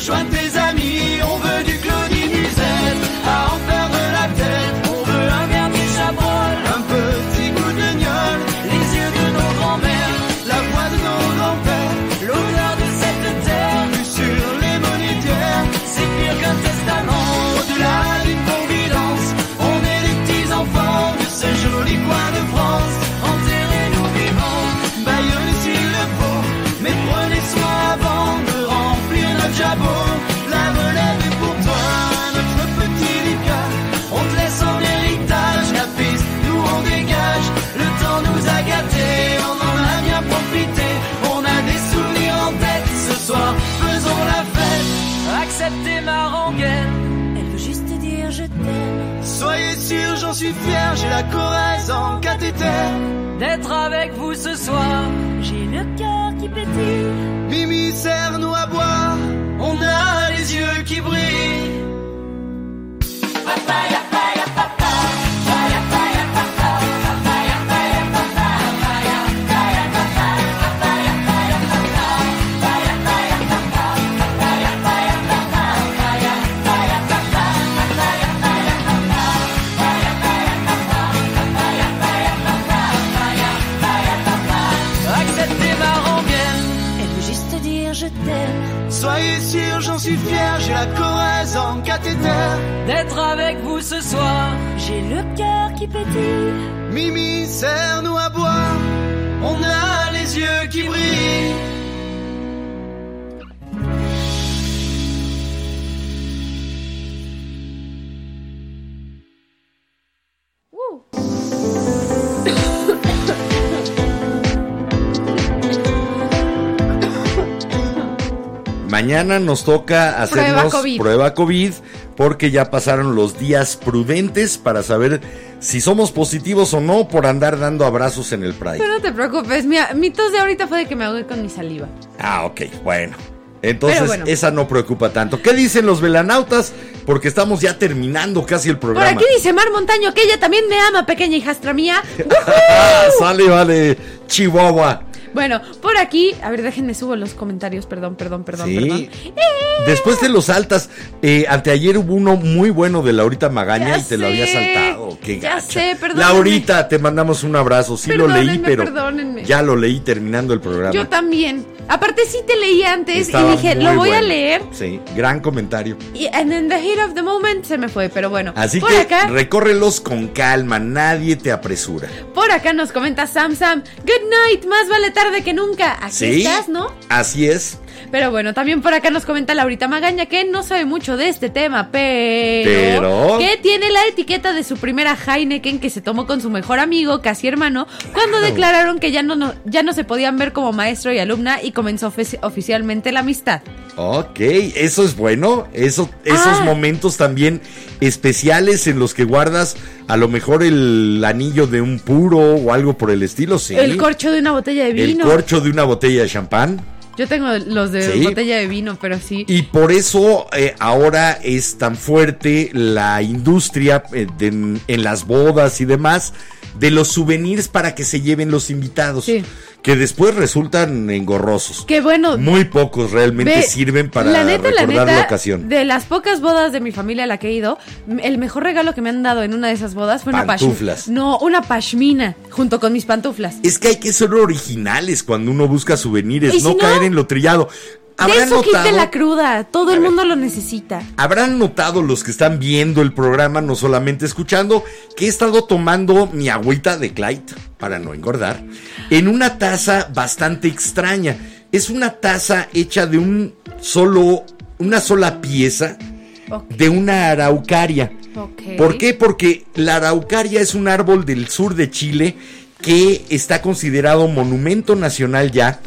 rejoindre j'en suis fier, j'ai la Corrèze en cathéter. D'être avec vous ce soir. J'ai le cœur qui pétille Mimi, serre-nous à boire, on a les yeux qui brillent. Acceptez ce soir. J'ai le cœur qui pétille Mimi, serre-nous à boire, on a les yeux qui brillent. Mañana nos toca hacernos COVID. prueba COVID porque ya pasaron los días prudentes para saber si somos positivos o no por andar dando abrazos en el Pride. Pero no te preocupes, mi, mi tos de ahorita fue de que me ahogué con mi saliva. Ah, ok, bueno. Entonces, bueno. esa no preocupa tanto. ¿Qué dicen los velanautas? Porque estamos ya terminando casi el Por programa. aquí dice Mar Montaño que ella también me ama, pequeña hijastra mía. Sale, vale, Chihuahua. Bueno, por aquí, a ver, déjenme subo los comentarios, perdón, perdón, perdón, Sí. perdón. Después te los saltas. Eh, anteayer hubo uno muy bueno de Laurita Magaña Ya y te lo había saltado. Qué ya gacha. sé, perdónenme. Laurita, te mandamos un abrazo. Sí lo leí, pero perdónenme. ya lo leí terminando el programa. Yo también. Aparte sí te leí antes Estaba y dije, lo voy a leer. Sí, gran comentario. Y and in the heat of the moment se me fue, pero bueno. Así por que acá, recórrelos con calma, nadie te apresura. por acá nos comenta Sam Sam, good night, más vale tarde que nunca. Aquí Sí, estás, ¿no? Así es. Pero bueno, también por acá nos comenta Laurita Magaña que no sabe mucho de este tema, pero, Pero- que tiene la etiqueta de su primera Heineken que se tomó con su mejor amigo, casi hermano, cuando declararon que ya no, no- ya no se podían ver como maestro y alumna y comenzó ofici- oficialmente la amistad. Ok, eso es bueno. Eso, esos Ah. momentos también especiales en los que guardas a lo mejor el anillo de un puro o algo por el estilo, sí. El corcho de una botella de El vino. corcho de una botella de champán. Yo tengo los de Sí. botella de vino, pero sí. Y por eso eh, ahora es tan fuerte la industria eh, de- en, en las bodas y demás de los souvenirs para que se lleven los invitados. Sí. Que después resultan engorrosos. Qué bueno. Muy pocos realmente Ve, sirven para la neta, la recordar neta, la ocasión. De las pocas bodas de mi familia a la que he ido, el mejor regalo que me han dado en una de esas bodas fue una Pantuflas. pashmina. No, una pashmina junto con mis pantuflas. Es que hay que ser originales cuando uno busca souvenirs, ¿Y si no, no? caer en lo trillado. De ¿Habrán eso quite notado, la cruda. Todo el mundo lo necesita. habrán notado los que están viendo el programa, no solamente escuchando, que he estado tomando mi agüita de Clyde, para no engordar, en una taza bastante extraña. Es una taza hecha de un solo, una sola pieza de una araucaria. ¿Por qué? Porque la araucaria es un árbol del sur de Chile que está considerado monumento nacional ya.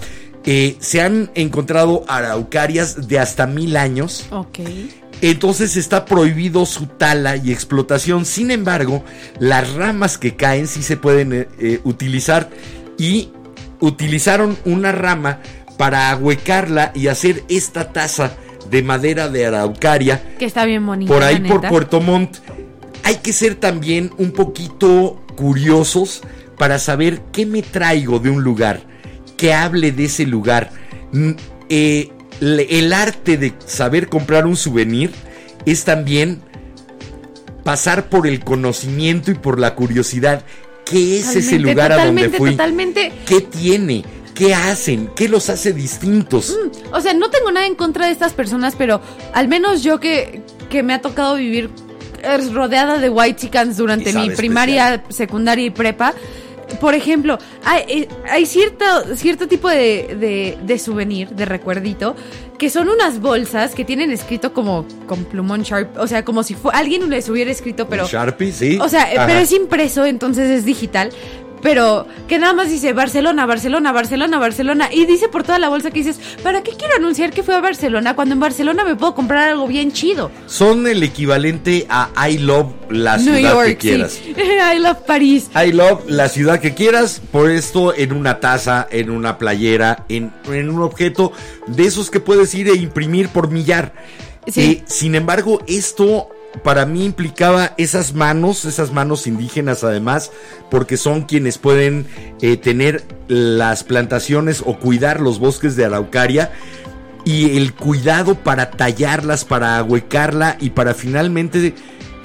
Eh, se han encontrado araucarias de hasta mil años. Ok. Entonces está prohibido su tala y explotación. Sin embargo, las ramas que caen sí se pueden eh, eh, utilizar. Y utilizaron una rama para ahuecarla y hacer esta taza de madera de araucaria Que está bien bonito. por ahí por. Puerto Montt. Hay que ser también un poquito curiosos para saber qué me traigo de un lugar, que hable de ese lugar. Mm, eh, el arte de saber comprar un souvenir es también pasar por el conocimiento y por la curiosidad. ¿Qué es ese lugar a donde totalmente, fui? Totalmente. ¿Qué tiene? ¿Qué hacen? ¿Qué los hace distintos? O sea, no tengo nada en contra de estas personas, pero al menos yo que, que me ha tocado vivir eh, rodeada de white chickens durante mi primaria, secundaria y prepa. Por ejemplo, hay, eh, hay cierto, cierto tipo de, de, de souvenir, de recuerdito, que son unas bolsas que tienen escrito como con plumón sharp, o sea, como si alguien les hubiera escrito, pero... ¿Un Sharpie, sí. O sea, eh, Ajá. pero es impreso, entonces es digital. Pero que nada más dice Barcelona, Barcelona, Barcelona, Barcelona. Y dice por toda la bolsa que dices, ¿para qué quiero anunciar que fui a Barcelona cuando en Barcelona me puedo comprar algo bien chido? Son el equivalente a I love la New ciudad York, que quieras. sí. I love París. I love la ciudad que quieras, por esto en una taza, en una playera, en, en un objeto de esos que puedes ir e imprimir por millar. Sí. Eh, sin embargo, esto para mí implicaba esas manos, esas manos indígenas además, porque son quienes pueden eh, tener las plantaciones o cuidar los bosques de araucaria y el cuidado para tallarlas, para ahuecarla y para finalmente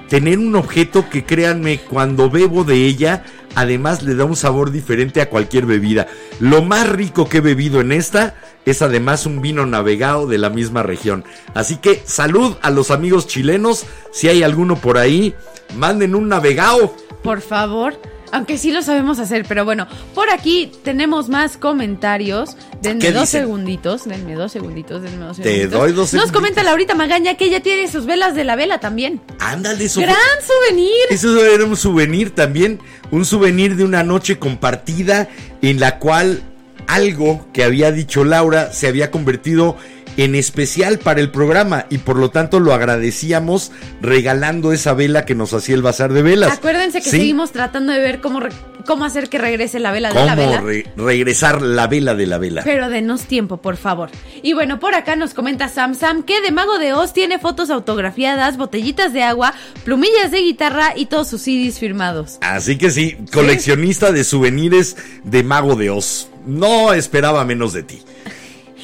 tener un objeto que créanme, cuando bebo de ella, además le da un sabor diferente a cualquier bebida. Lo más rico que he bebido en esta es además un vino navegado de la misma región. Así que salud a los amigos chilenos, si hay alguno por ahí, manden un navegado. Por favor. Aunque sí lo sabemos hacer, pero bueno, por aquí tenemos más comentarios. Denme ¿Qué dos dicen? segunditos, denme dos segunditos, denme dos Te segunditos. doy dos Nos segunditos. comenta Laurita Magaña que ella tiene sus velas de la vela también. Ándale, fue- ¡Gran souvenir! Eso era un souvenir también, un souvenir de una noche compartida en la cual algo que había dicho Laura se había convertido en especial para el programa y por lo tanto lo agradecíamos regalando esa vela que nos hacía el bazar de velas. Acuérdense que Sí. seguimos tratando de ver cómo, cómo hacer que regrese la vela de la ¿Cómo vela. re- regresar la vela de la vela? Pero denos tiempo, por favor. Y bueno, por acá nos comenta Sam Sam que de Mago de Oz tiene fotos autografiadas, botellitas de agua, plumillas de guitarra y todos sus CDs firmados. Así que sí, coleccionista de souvenirs de Mago de Oz. No esperaba menos de ti.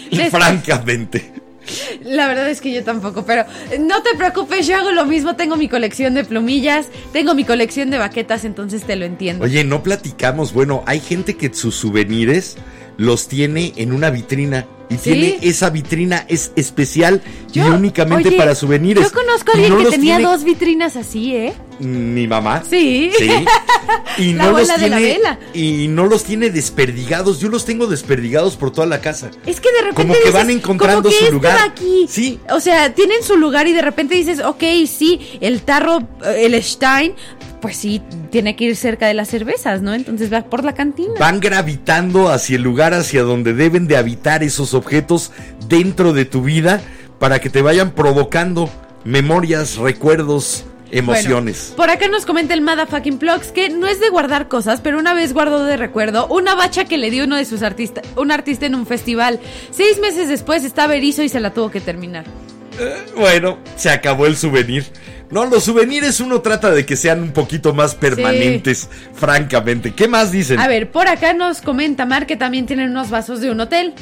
Y Les- francamente. La verdad es que yo tampoco, pero no te preocupes, yo hago lo mismo, tengo mi colección de plumillas, tengo mi colección de baquetas, entonces te lo entiendo. Oye, no platicamos. Bueno, hay gente que sus souvenirs los tiene en una vitrina. Y ¿Sí? tiene esa vitrina es especial Yo- y únicamente oye, para souvenirs. Yo conozco a alguien no que tenía tiene- dos vitrinas así, ¿eh? Mi mamá. Sí. Sí. Y La no los de la tiene. vela. Y no los tiene desperdigados. Yo los tengo desperdigados por toda la casa. Es que de repente Como que dices, van encontrando como que su este lugar. va aquí. Sí. O sea, tienen su lugar y de repente dices, ok, sí, el tarro, eh, el Stein, pues sí, tiene que ir cerca de las cervezas, ¿no? Entonces va por la cantina. Van gravitando hacia el lugar hacia donde deben de habitar esos objetos dentro de tu vida para que te vayan provocando memorias, recuerdos, emociones. Bueno, por acá nos comenta el Motherfucking Plugs que no es de guardar cosas, pero una vez guardó de recuerdo una bacha que le dio uno de sus artistas, un artista en un festival. Seis meses después estaba erizo y se la tuvo que terminar. Bueno, se acabó el souvenir. No, los souvenirs uno trata de que sean un poquito más permanentes, francamente. ¿Qué más dicen? A ver, por acá nos comenta Mar que también tienen unos vasos de un hotel.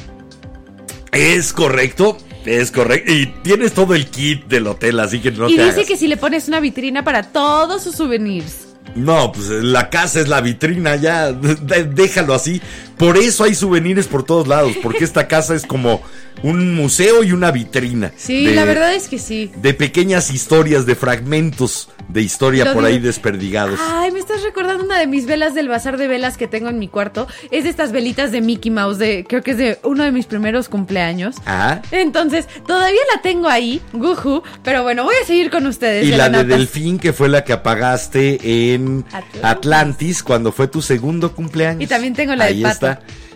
Es correcto, es correcto. Y tienes todo el kit del hotel, así que no y te dice hagas. que si le pones una vitrina para todos sus souvenirs. No, pues la casa es la vitrina, ya, de- déjalo así. Por eso hay souvenirs por todos lados, porque esta casa es como un museo y una vitrina. Sí, de- la verdad es que sí. De pequeñas historias, de fragmentos de historia Lo por digo- ahí desperdigados. Ay, me estás recordando una de mis velas del bazar de velas que tengo en mi cuarto. Es de estas velitas de Mickey Mouse, de, creo que es de uno de mis primeros cumpleaños. Ah. Entonces, todavía la tengo ahí, guju, pero bueno, voy a seguir con ustedes. Y la de. Delfín, que fue la que apagaste en Atlantis. Atlantis cuando fue tu segundo cumpleaños. Y también tengo la de ahí Pato. está.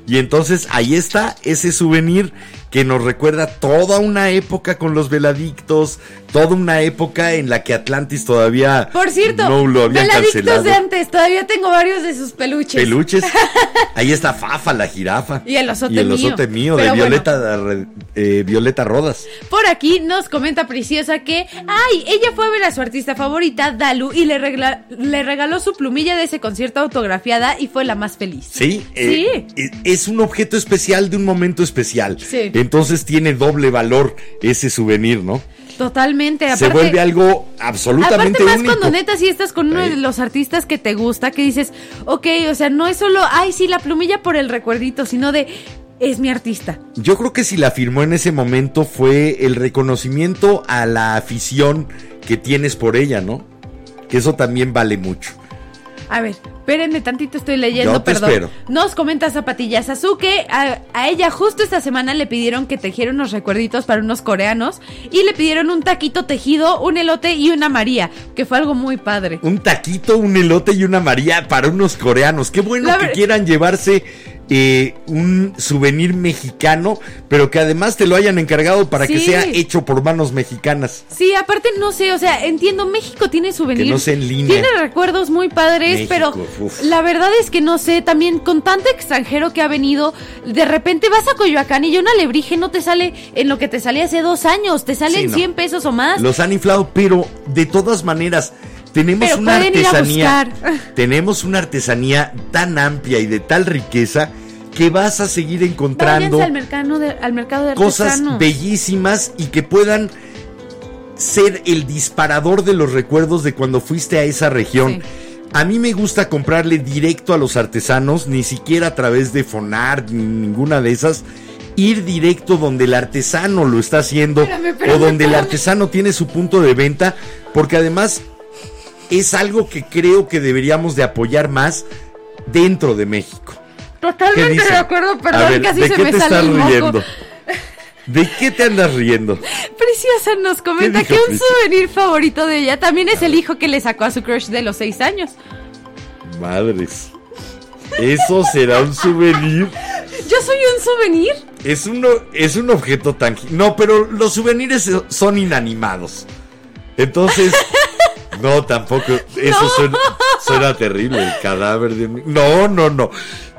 Y entonces ahí está ese souvenir que nos recuerda toda una época con los veladictos, toda una época en la que Atlantis todavía Por cierto, no lo veladictos cancelado. de antes, todavía tengo varios de sus peluches. Peluches. Ahí está Fafa, la jirafa. Y el osote Y el osote mío, de bueno. Violeta, eh, Violeta Rodas. Por aquí nos comenta Preciosa que, ay, ella fue a ver a su artista favorita, Dalu, y le, regla- le regaló su plumilla de ese concierto autografiada y fue la más feliz. Sí, eh, eh, es un objeto especial de un momento especial. Sí. Entonces tiene doble valor ese souvenir, ¿no? Totalmente. Aparte, Se vuelve algo absolutamente Aparte más único. cuando neta si estás con uno de los artistas que te gusta, que dices, ok, o sea, no es solo, ay, sí, la plumilla por el recuerdito, sino de, es mi artista. Yo creo que si la firmó en ese momento fue el reconocimiento a la afición que tienes por ella, ¿no? Que eso también vale mucho. A ver, espérenme tantito, estoy leyendo, Yo te perdón. espero. Nos comenta Zapatilla Sasuke, a, a ella justo esta semana le pidieron que tejiera unos recuerditos para unos coreanos y le pidieron un taquito tejido, un elote y una María, que fue algo muy padre. Un taquito, un elote y una María para unos coreanos. Qué bueno La que ver- quieran llevarse eh, un souvenir mexicano, pero que además te lo hayan encargado para que sea hecho por manos mexicanas. Sí, aparte no sé, o sea, entiendo, México tiene souvenirs. Que no sea en línea. Tiene recuerdos muy padres, México, pero uf. la verdad es que no sé, también con tanto extranjero que ha venido, de repente vas a Coyoacán y un alebrije no te sale en lo que te salía hace dos años, te sale Sí, en no. 100 pesos o más. Los han inflado, pero de todas maneras tenemos Pero una artesanía, tenemos una artesanía tan amplia y de tal riqueza que vas a seguir encontrando al mercado de, al mercado de cosas bellísimas y que puedan ser el disparador de los recuerdos de cuando fuiste a esa región. Sí. A mí me gusta comprarle directo a los artesanos, ni siquiera a través de Fonar, ni ninguna de esas. Ir directo donde el artesano lo está haciendo Espérame, espérame, o donde el artesano tiene su punto de venta, porque además es algo que creo que deberíamos de apoyar más dentro de México. ¿Qué Totalmente de acuerdo, perdón, ver, casi ¿de se qué me te sale estás el moco. riendo? ¿De qué te andas riendo? Preciosa nos comenta que un Preciosa? souvenir favorito de ella también es el hijo que le sacó a su crush de los seis años. Madres. Eso será un souvenir. Yo soy un souvenir. Es, uno, es un objeto tangible. No, pero los souvenirs son inanimados. Entonces, no, tampoco. Eso No. suena, suena terrible, el cadáver de un... No, no, no.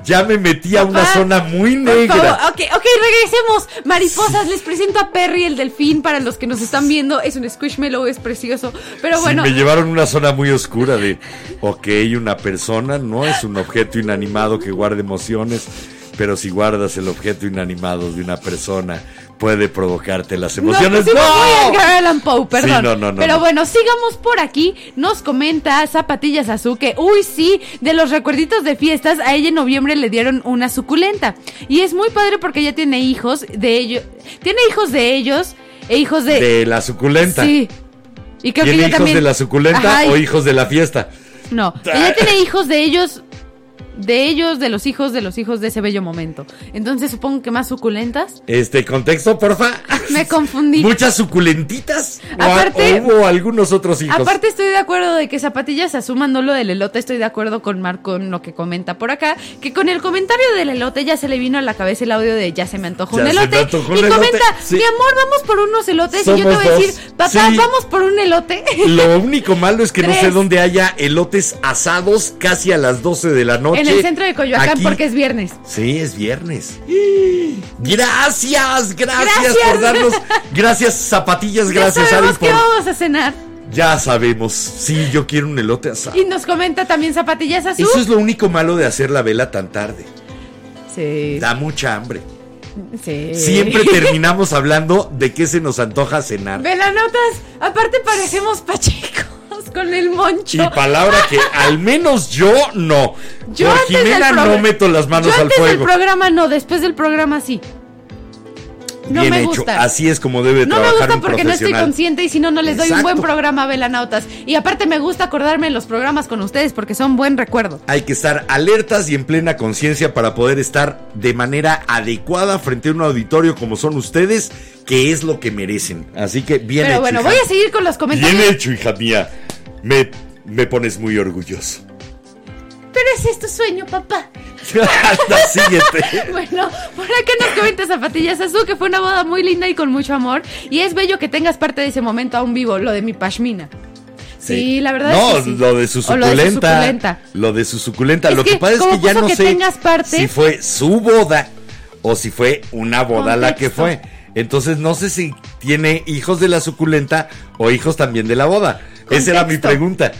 Ya me metí a una Papá, zona muy negra. ok, ok, regresemos. Mariposas, les presento a Perry, el delfín, para los que nos están viendo. Es un squishmallow, es precioso. Pero Sí, bueno, me llevaron a una zona muy oscura de, ok, una persona no es un objeto inanimado que guarde emociones, pero si guardas el objeto inanimado de una persona, puede provocarte las No, emociones. ¡No! voy a Edgar Allan Poe, perdón. Sí, no, no, no, Pero no. bueno, sigamos por aquí. Nos comenta Zapatillas Azuque. Uy, sí, de los recuerditos de fiestas, a ella en noviembre le dieron una suculenta. Y es muy padre porque ella tiene hijos de ellos. Tiene hijos de ellos e hijos de. De la suculenta. Sí. Y creo que ¿Tiene ella hijos también. de la suculenta Ajá, y- o hijos de la fiesta? No, ella tiene hijos de ellos. De ellos, de los hijos, de los hijos de ese bello momento. Entonces supongo que más suculentas. Este contexto, porfa. Me confundí. Muchas suculentitas. Aparte- o hubo algunos otros hijos. Aparte estoy de acuerdo de que Zapatillas asuman no lo del elote, estoy de acuerdo con Marco en lo que comenta por acá, que con el comentario del elote ya se le vino a la cabeza el audio de ya se me antojó Ya un elote antojó un y elote, comenta, sí. mi amor, vamos por unos elotes y yo te voy a decir, papá, Sí. vamos por un elote. Lo único malo es que no sé dónde haya elotes asados casi a las 12 de la noche. en el centro de Coyoacán Aquí- porque es viernes. Sí, es viernes. Gracias, gracias, Gracias. por darnos. Gracias, zapatillas, gracias, Ari, por. que vamos a cenar. Ya sabemos. Sí, yo quiero un elote asado. Y nos comenta también Zapatillas Azul. Eso es lo único malo de hacer la vela tan tarde. Sí, Da mucha hambre. sí. Siempre terminamos hablando de qué se nos antoja cenar. Velanotas, aparte parecemos pachecos con el moncho. Y palabra que al menos yo no. Yo Por Jimena no meto las manos Yo al antes del fuego. programa no, después del programa sí. No Bien me hecho. gusta. Así es como debe no me trabajar gusta un porque no estoy consciente y si no, no les doy un buen programa, Velanautas. Y aparte me gusta acordarme de los programas con ustedes porque son buen recuerdo. Hay que estar alertas y en plena conciencia para poder estar de manera adecuada frente a un auditorio como son ustedes, que es lo que merecen. Así que bien Pero hecho. bueno, hija. voy a seguir con los comentarios. Bien hecho, hija mía. Me, me pones muy orgulloso. Pero ese es tu sueño, papá. Anda, síguete. Bueno, por acá nos comenta Zapatillas Azul que fue una boda muy linda y con mucho amor. Y es bello que tengas parte de ese momento aún vivo, lo de mi pashmina. Sí, la verdad no, es que sí. lo de su O lo de su suculenta. Lo de su suculenta. Es lo que, que, pasa es que ya no que sé tengas parte- si fue su boda o si fue una boda la que fue. Entonces no sé si tiene hijos de la suculenta o hijos también de la boda. Esa era mi pregunta.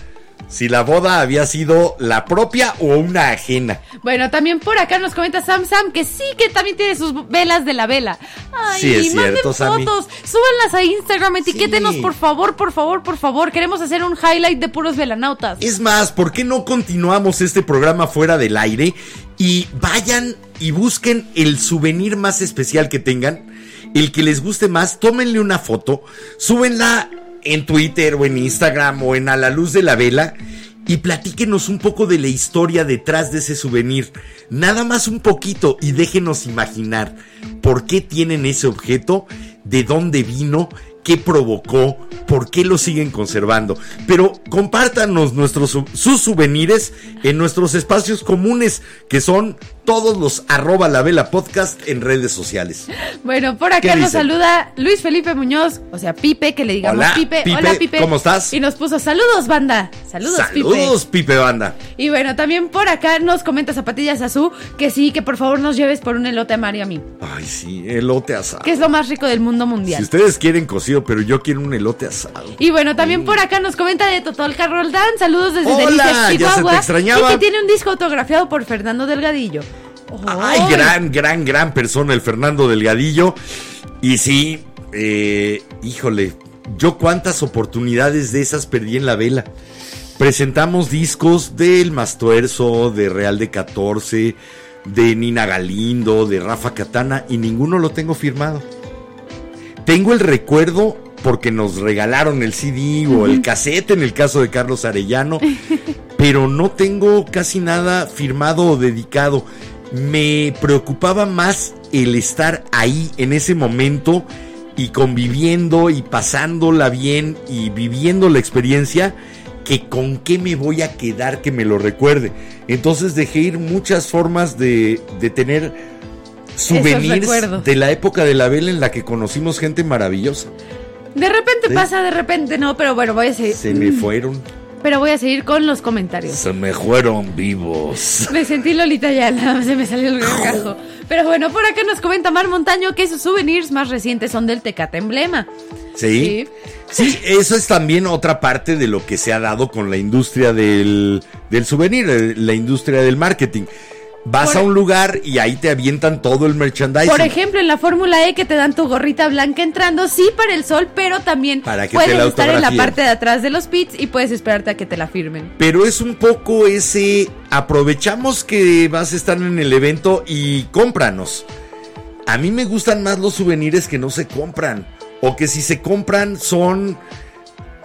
Si la boda había sido la propia o una ajena. Bueno, también por acá nos comenta Sam Sam que sí, que también tiene sus velas de la vela. Ay, Sí, es cierto, Sammy. fotos, súbanlas a Instagram, etiquétenos Sí. por favor, por favor, por favor. Queremos hacer un highlight de puros velanautas. Es más, ¿por qué no continuamos este programa fuera del aire y vayan y busquen el souvenir más especial que tengan, el que les guste más, tómenle una foto, súbenla en Twitter o en Instagram o en A la Luz de la Vela y platíquenos un poco de la historia detrás de ese souvenir. Nada más un poquito y déjenos imaginar por qué tienen ese objeto, de dónde vino, qué provocó, por qué lo siguen conservando. Pero compártanos nuestros su- sus souvenirs en nuestros espacios comunes, que son todos los arroba la vela podcast en redes sociales. Bueno, por ¿Qué acá nos saluda Luis Felipe Muñoz, o sea, Pipe, que le digamos Hola, Pipe. Pipe, Hola, Pipe. ¿cómo estás? Y nos puso saludos, banda. Saludos, Pipe. Saludos, Pipe Banda. Y bueno, también por acá nos comenta Zapatillas Azul que sí, que por favor nos lleves por un elote a Mario a mí, Ay, sí, elote asado. que es lo más rico del mundo Si mundial. ustedes quieren cocido, pero yo quiero un elote asado. Y bueno, también por acá nos comenta de Totolca Roldán. Saludos desde Hola, Delicias, ya se te Chihuahua. extrañaba. Y que tiene un disco autografiado por Fernando Delgadillo. Ay, gran, gran, gran persona el Fernando Delgadillo. Y sí, eh, híjole, yo cuántas oportunidades de esas perdí en la vela. Presentamos discos del Mastuerzo, de Real de 14, de Nina Galindo, de Rafa Catana y ninguno lo tengo firmado. Tengo el recuerdo porque nos regalaron el CD o el cassette en el caso de Carlos Arellano, pero no tengo casi nada firmado o dedicado. Me preocupaba más el estar ahí en ese momento y conviviendo y pasándola bien y viviendo la experiencia que con qué me voy a quedar que me lo recuerde. Entonces dejé ir muchas formas de, de tener souvenirs de la época de la vela en la que conocimos gente maravillosa. De repente Sí. pasa, de repente no, pero bueno, voy a seguir. Se me fueron, Pero voy a seguir con los comentarios. se me fueron vivos. Me sentí Lolita ya, se me salió el gargajo. Pero bueno, por acá nos comenta Mar Montaño que sus souvenirs más recientes son del Tecate Emblema. ¿Sí? Sí, eso es también otra parte de lo que se ha dado con la industria del, del souvenir, la industria del marketing. Vas Por- a un lugar y ahí te avientan todo el merchandising. Por ejemplo, en la Fórmula E que te dan tu gorrita blanca entrando, sí para el sol, pero también Para que te puedes la estar en la parte de atrás de los pits y puedes esperarte a que te la firmen. Pero es un poco ese, aprovechamos que vas a estar en el evento y cómpranos. A mí me gustan más los souvenirs que no se compran. O que si se compran son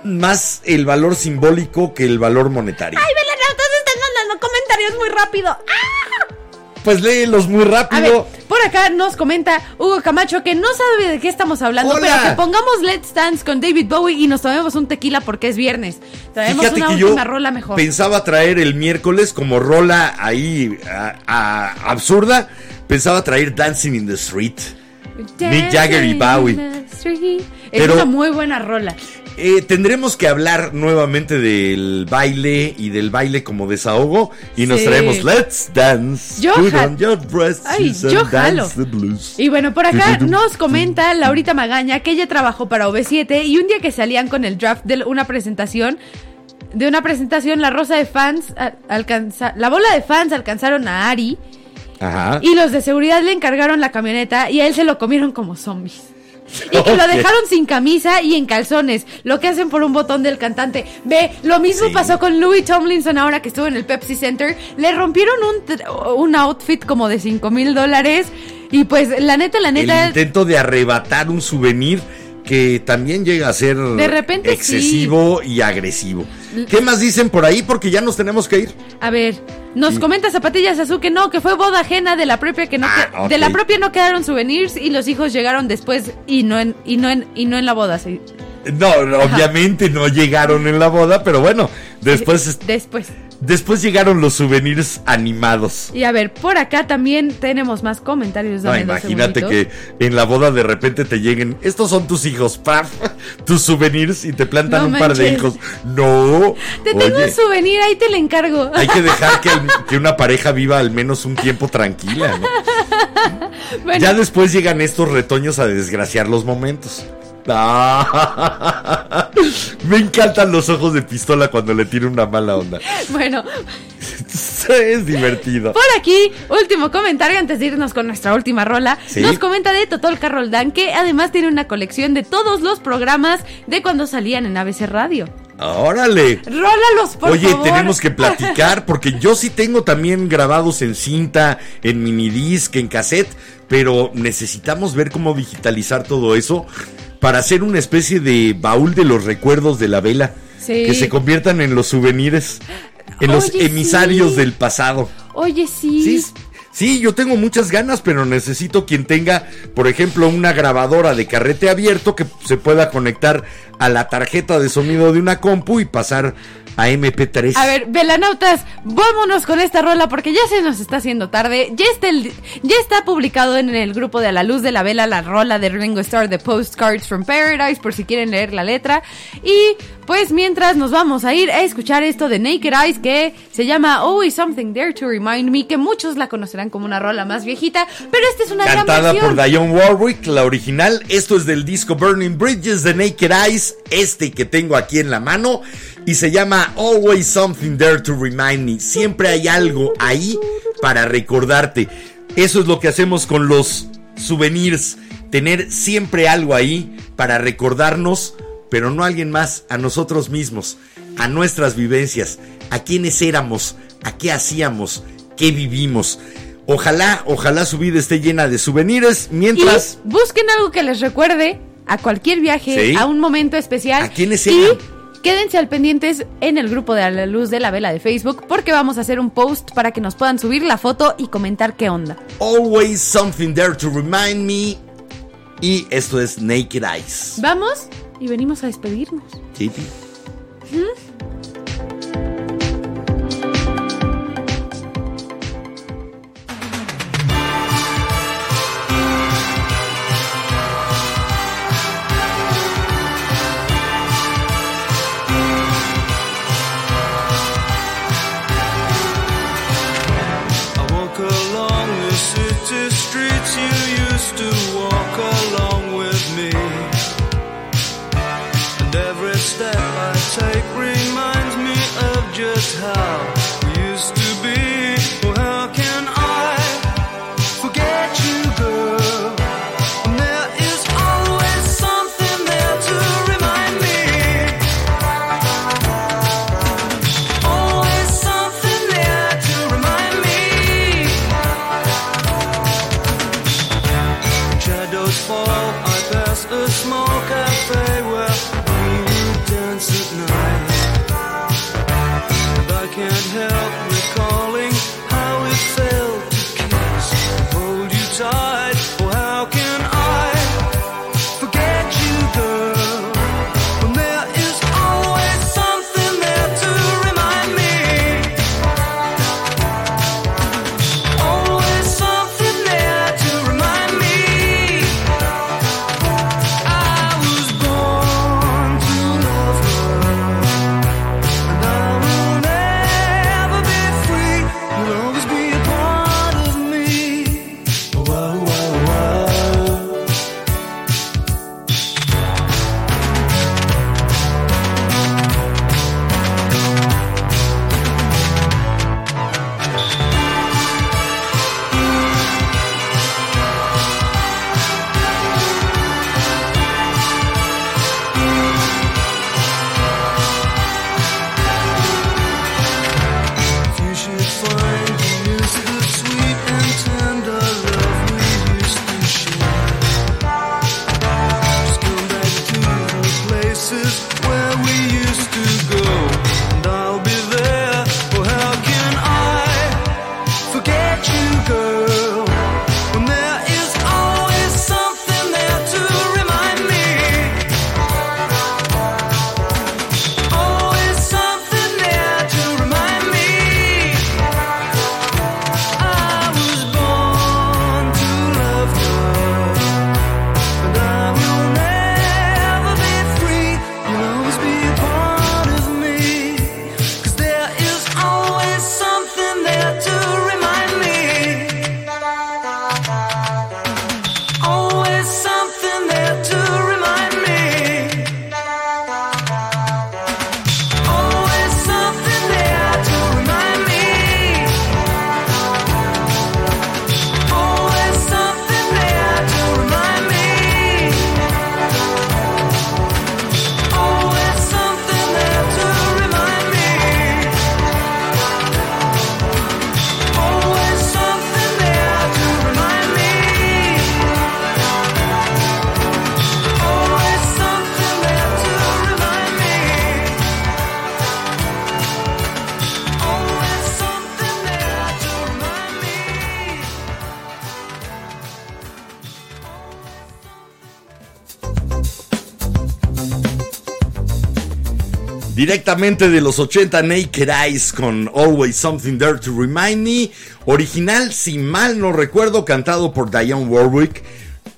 más el valor simbólico que el valor monetario. ¡Ay, Belanautas están mandando comentarios muy rápido! Pues léelos muy A ver, rápido. por acá nos comenta Hugo Camacho que no sabe de qué estamos hablando, Hola. pero que pongamos Let's Dance con David Bowie y nos tomemos un tequila porque es viernes. Traemos Fíjate una que yo rola mejor. pensaba traer el miércoles como rola ahí a- a- absurda. Pensaba traer Dancing in the Street. Mick Jagger y Bowie. Es una muy buena rola. Eh, tendremos que hablar nuevamente del baile y del baile como desahogo. Y nos Sí. traemos Let's Dance. Yo on your Ay, yo jalo. the blues. Y bueno, por acá nos comenta Laurita Magaña que ella trabajó para OV7 y un día que salían con el draft de una presentación, de una presentación, la rosa de fans, alcanza, la bola de fans alcanzaron a Ari Ajá. y los de seguridad le encargaron la camioneta y a él se lo comieron como zombies. Y que lo dejaron sin camisa y en calzones, lo que hacen por un botón del cantante. Ve, lo mismo Sí. pasó con Louis Tomlinson ahora que estuvo en el Pepsi Center. Le rompieron un, un outfit como de 5 mil dólares. Y pues, la neta, la el neta. intento de arrebatar un souvenir que también llega a ser De repente sí. excesivo y agresivo. ¿Qué más dicen por ahí? Porque ya nos tenemos que ir. A ver, nos comenta Zapatillas Azul que no, que fue boda ajena de la propia que no Ah, que- de la propia no quedaron souvenirs y los hijos llegaron después y no en y no en y no en la boda, sí. No, no, obviamente no llegaron en la boda, pero bueno, después, Después. Después llegaron los souvenirs animados. Y a ver, por acá también tenemos más comentarios. No, dos imagínate que en la boda de repente te lleguen, estos son tus hijos, paf, tus souvenirs y te plantan No un par de hijos. No, Te tengo un souvenir, ahí te le encargo. hay que dejar que, el- que una pareja viva al menos un tiempo tranquila, ¿no? Bueno, Ya después llegan estos retoños a desgraciar los momentos. Ah, me encantan los ojos de pistola cuando le tiro una mala onda. bueno, Es divertido. por aquí, último comentario antes de irnos con nuestra última rola. Sí. Nos comenta de Totol Roldán que además tiene una colección de todos los programas de cuando salían en ABC Radio. Órale. Rólalos, por Oye, favor. tenemos que platicar porque yo sí tengo también grabados en cinta, en minidisc, en cassette, pero necesitamos ver cómo digitalizar todo eso para hacer una especie de baúl de los recuerdos de la vela Sí. que se conviertan en los souvenirs, en los emisarios sí. del pasado. Oye, sí. Sí, sí, yo tengo muchas ganas, pero necesito quien tenga, por ejemplo, una grabadora de carrete abierto que se pueda conectar a la tarjeta de sonido de una compu y pasar a MP3. A ver, velanautas, vámonos con esta rola porque ya se nos está haciendo tarde. Ya está, el- ya está publicado en el grupo de A la Luz de la Vela la rola de Ringo Starr de Postcards from Paradise por si quieren leer la letra. Y pues mientras nos vamos a ir a escuchar esto de Naked Eyes que se llama Always Something There to Remind Me, que muchos la conocerán como una rola más viejita, pero esta es una Cantada gran por versión. Dionne Warwick, la original. Esto es del disco Burning Bridges de Naked Eyes, este que tengo aquí en la mano. Y se llama Always Something There to Remind Me. Siempre hay algo ahí para recordarte. Eso es lo que hacemos con los souvenirs. Tener siempre algo ahí para recordarnos, pero no a alguien más, a nosotros mismos, a nuestras vivencias, a quienes éramos, a qué hacíamos, qué vivimos. Ojalá, ojalá su vida esté llena de souvenirs, mientras... Y busquen algo que les recuerde a cualquier viaje, Sí. a un momento especial. ¿A quiénes y eran? Quédense al pendientes en el grupo de A la Luz de la Vela de Facebook porque vamos a hacer un post para que nos puedan subir la foto y comentar qué onda. Always something there to remind me. Y esto es Naked Eyes. Vamos y venimos a despedirnos. Sí, sí. Directamente de los 80 Naked Eyes con Always Something There to Remind Me. Original, si mal no recuerdo, cantado por Diane Warwick.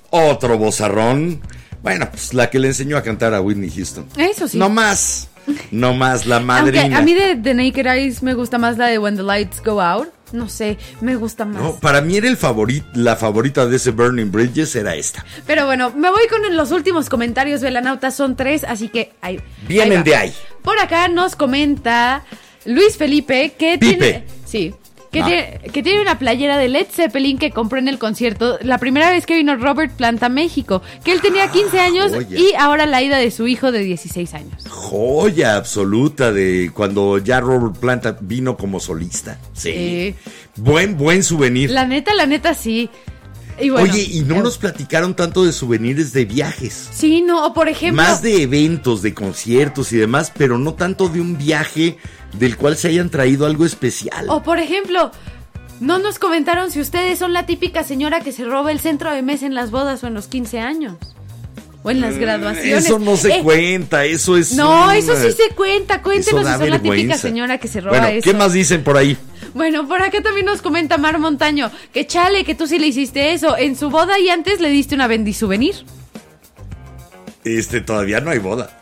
Otro bozarrón. Bueno, pues la que le enseñó a cantar a Whitney Houston. Eso sí. No más. No más, la Aunque madrina. a mí de, de Naked Eyes me gusta más la de When the Lights Go Out. No sé, me gusta más. No, para mí era el favorit, la favorita de ese Burning Bridges era esta. Pero bueno, me voy con los últimos comentarios, Velanauta. Son tres, así que ahí. Vienen de ahí. Por acá nos comenta Luis Felipe que Pipe. tiene. Sí. Que, No. tiene, que tiene una playera de Led Zeppelin que compró en el concierto la primera vez que vino Robert Plant a México. Que él tenía 15 años joya. y ahora la ida de su hijo de 16 años. Joya absoluta de cuando ya Robert Plant vino como solista. Sí. Sí. Buen, buen souvenir. La neta, la neta, sí. Y bueno, Oye, y no eh, nos platicaron tanto de souvenirs de viajes. Sí, no, o por ejemplo. Más de eventos, de conciertos y demás, pero no tanto de un viaje del cual se hayan traído algo especial. O por ejemplo, no nos comentaron si ustedes son la típica señora que se roba el centro de mesa en las bodas o en los 15 años. O en las graduaciones. Mm, Eso no se Eh, cuenta, eso es. No, un- eso sí se cuenta. Cuéntenos eso si son la típica señora que se roba Bueno, eso. ¿qué más dicen por ahí? Bueno, por acá también nos comenta Mar Montaño que chale, que tú sí le hiciste eso. En su boda y antes le diste una bendisouvenir. Este, todavía no hay boda.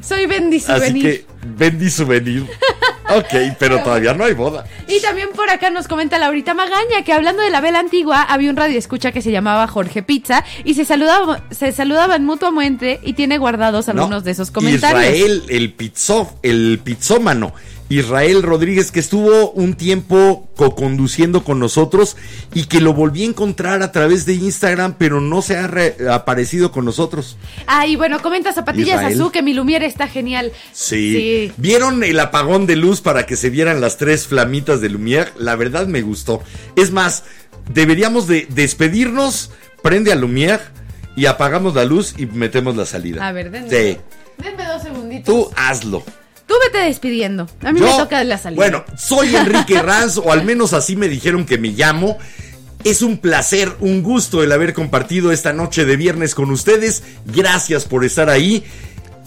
Soy Así bendisouvenir. que, vendi souvenir. ok, pero todavía no hay boda. Y también por acá nos comenta Laurita Magaña que hablando de la vela antigua, había un radio escucha que se llamaba Jorge Pizza y se, saludaba, se saludaban mutuamente y tiene guardados algunos No, de esos comentarios. Israel, el pizzo, el pizzómano. Israel Rodríguez, que estuvo un tiempo co-conduciendo con nosotros y que lo volví a encontrar a través de Instagram, pero no se ha re- aparecido con nosotros. Ah, y bueno, comenta Zapatillas Israel. Azul que mi Lumiere está genial. Sí. ¿Vieron el apagón de luz para que se vieran las tres flamitas de Lumière? La verdad me gustó. Es más, deberíamos de despedirnos, prende a Lumière y apagamos la luz y metemos la salida. A ver, denme, Sí. denme dos segunditos. Tú hazlo. Tú vete despidiendo. A mí Yo, me toca la salida. Bueno, soy Enrique Ranz, o al menos así me dijeron que me llamo. Es un placer, un gusto el haber compartido esta noche de viernes con ustedes. Gracias por estar ahí.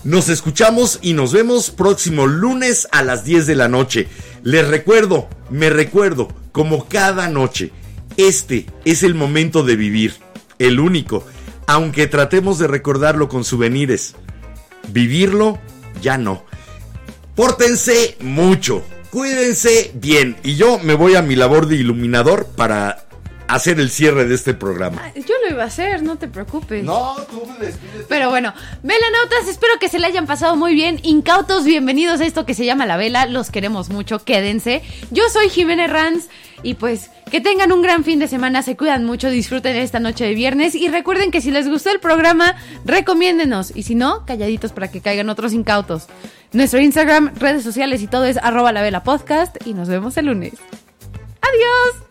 Nos escuchamos y nos vemos próximo lunes a las 10 de la noche. Les recuerdo, me recuerdo, como cada noche, este es el momento de vivir, el único, aunque tratemos de recordarlo con souvenirs. Vivirlo, ya no. Pórtense mucho, cuídense bien. Y yo me voy a mi labor de iluminador para hacer el cierre de este programa. Ah, Yo lo iba a hacer, no te preocupes. No, tú despídete. Pero bueno, velanautas, espero que se le hayan pasado muy bien. Incautos, bienvenidos a esto que se llama La Vela. Los queremos mucho, quédense. Yo soy Jiménez Ranz y pues que tengan un gran fin de semana, se cuidan mucho, disfruten esta noche de viernes y recuerden que si les gustó el programa, recomiéndenos y si no, calladitos para que caigan otros incautos. Nuestro Instagram, redes sociales y todo es arroba la vela podcast y nos vemos el lunes. Adiós.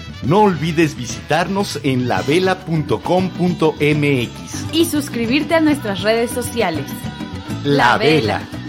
No olvides visitarnos en lavela.com.mx. Y suscribirte a nuestras redes sociales. La, La Vela. Vela.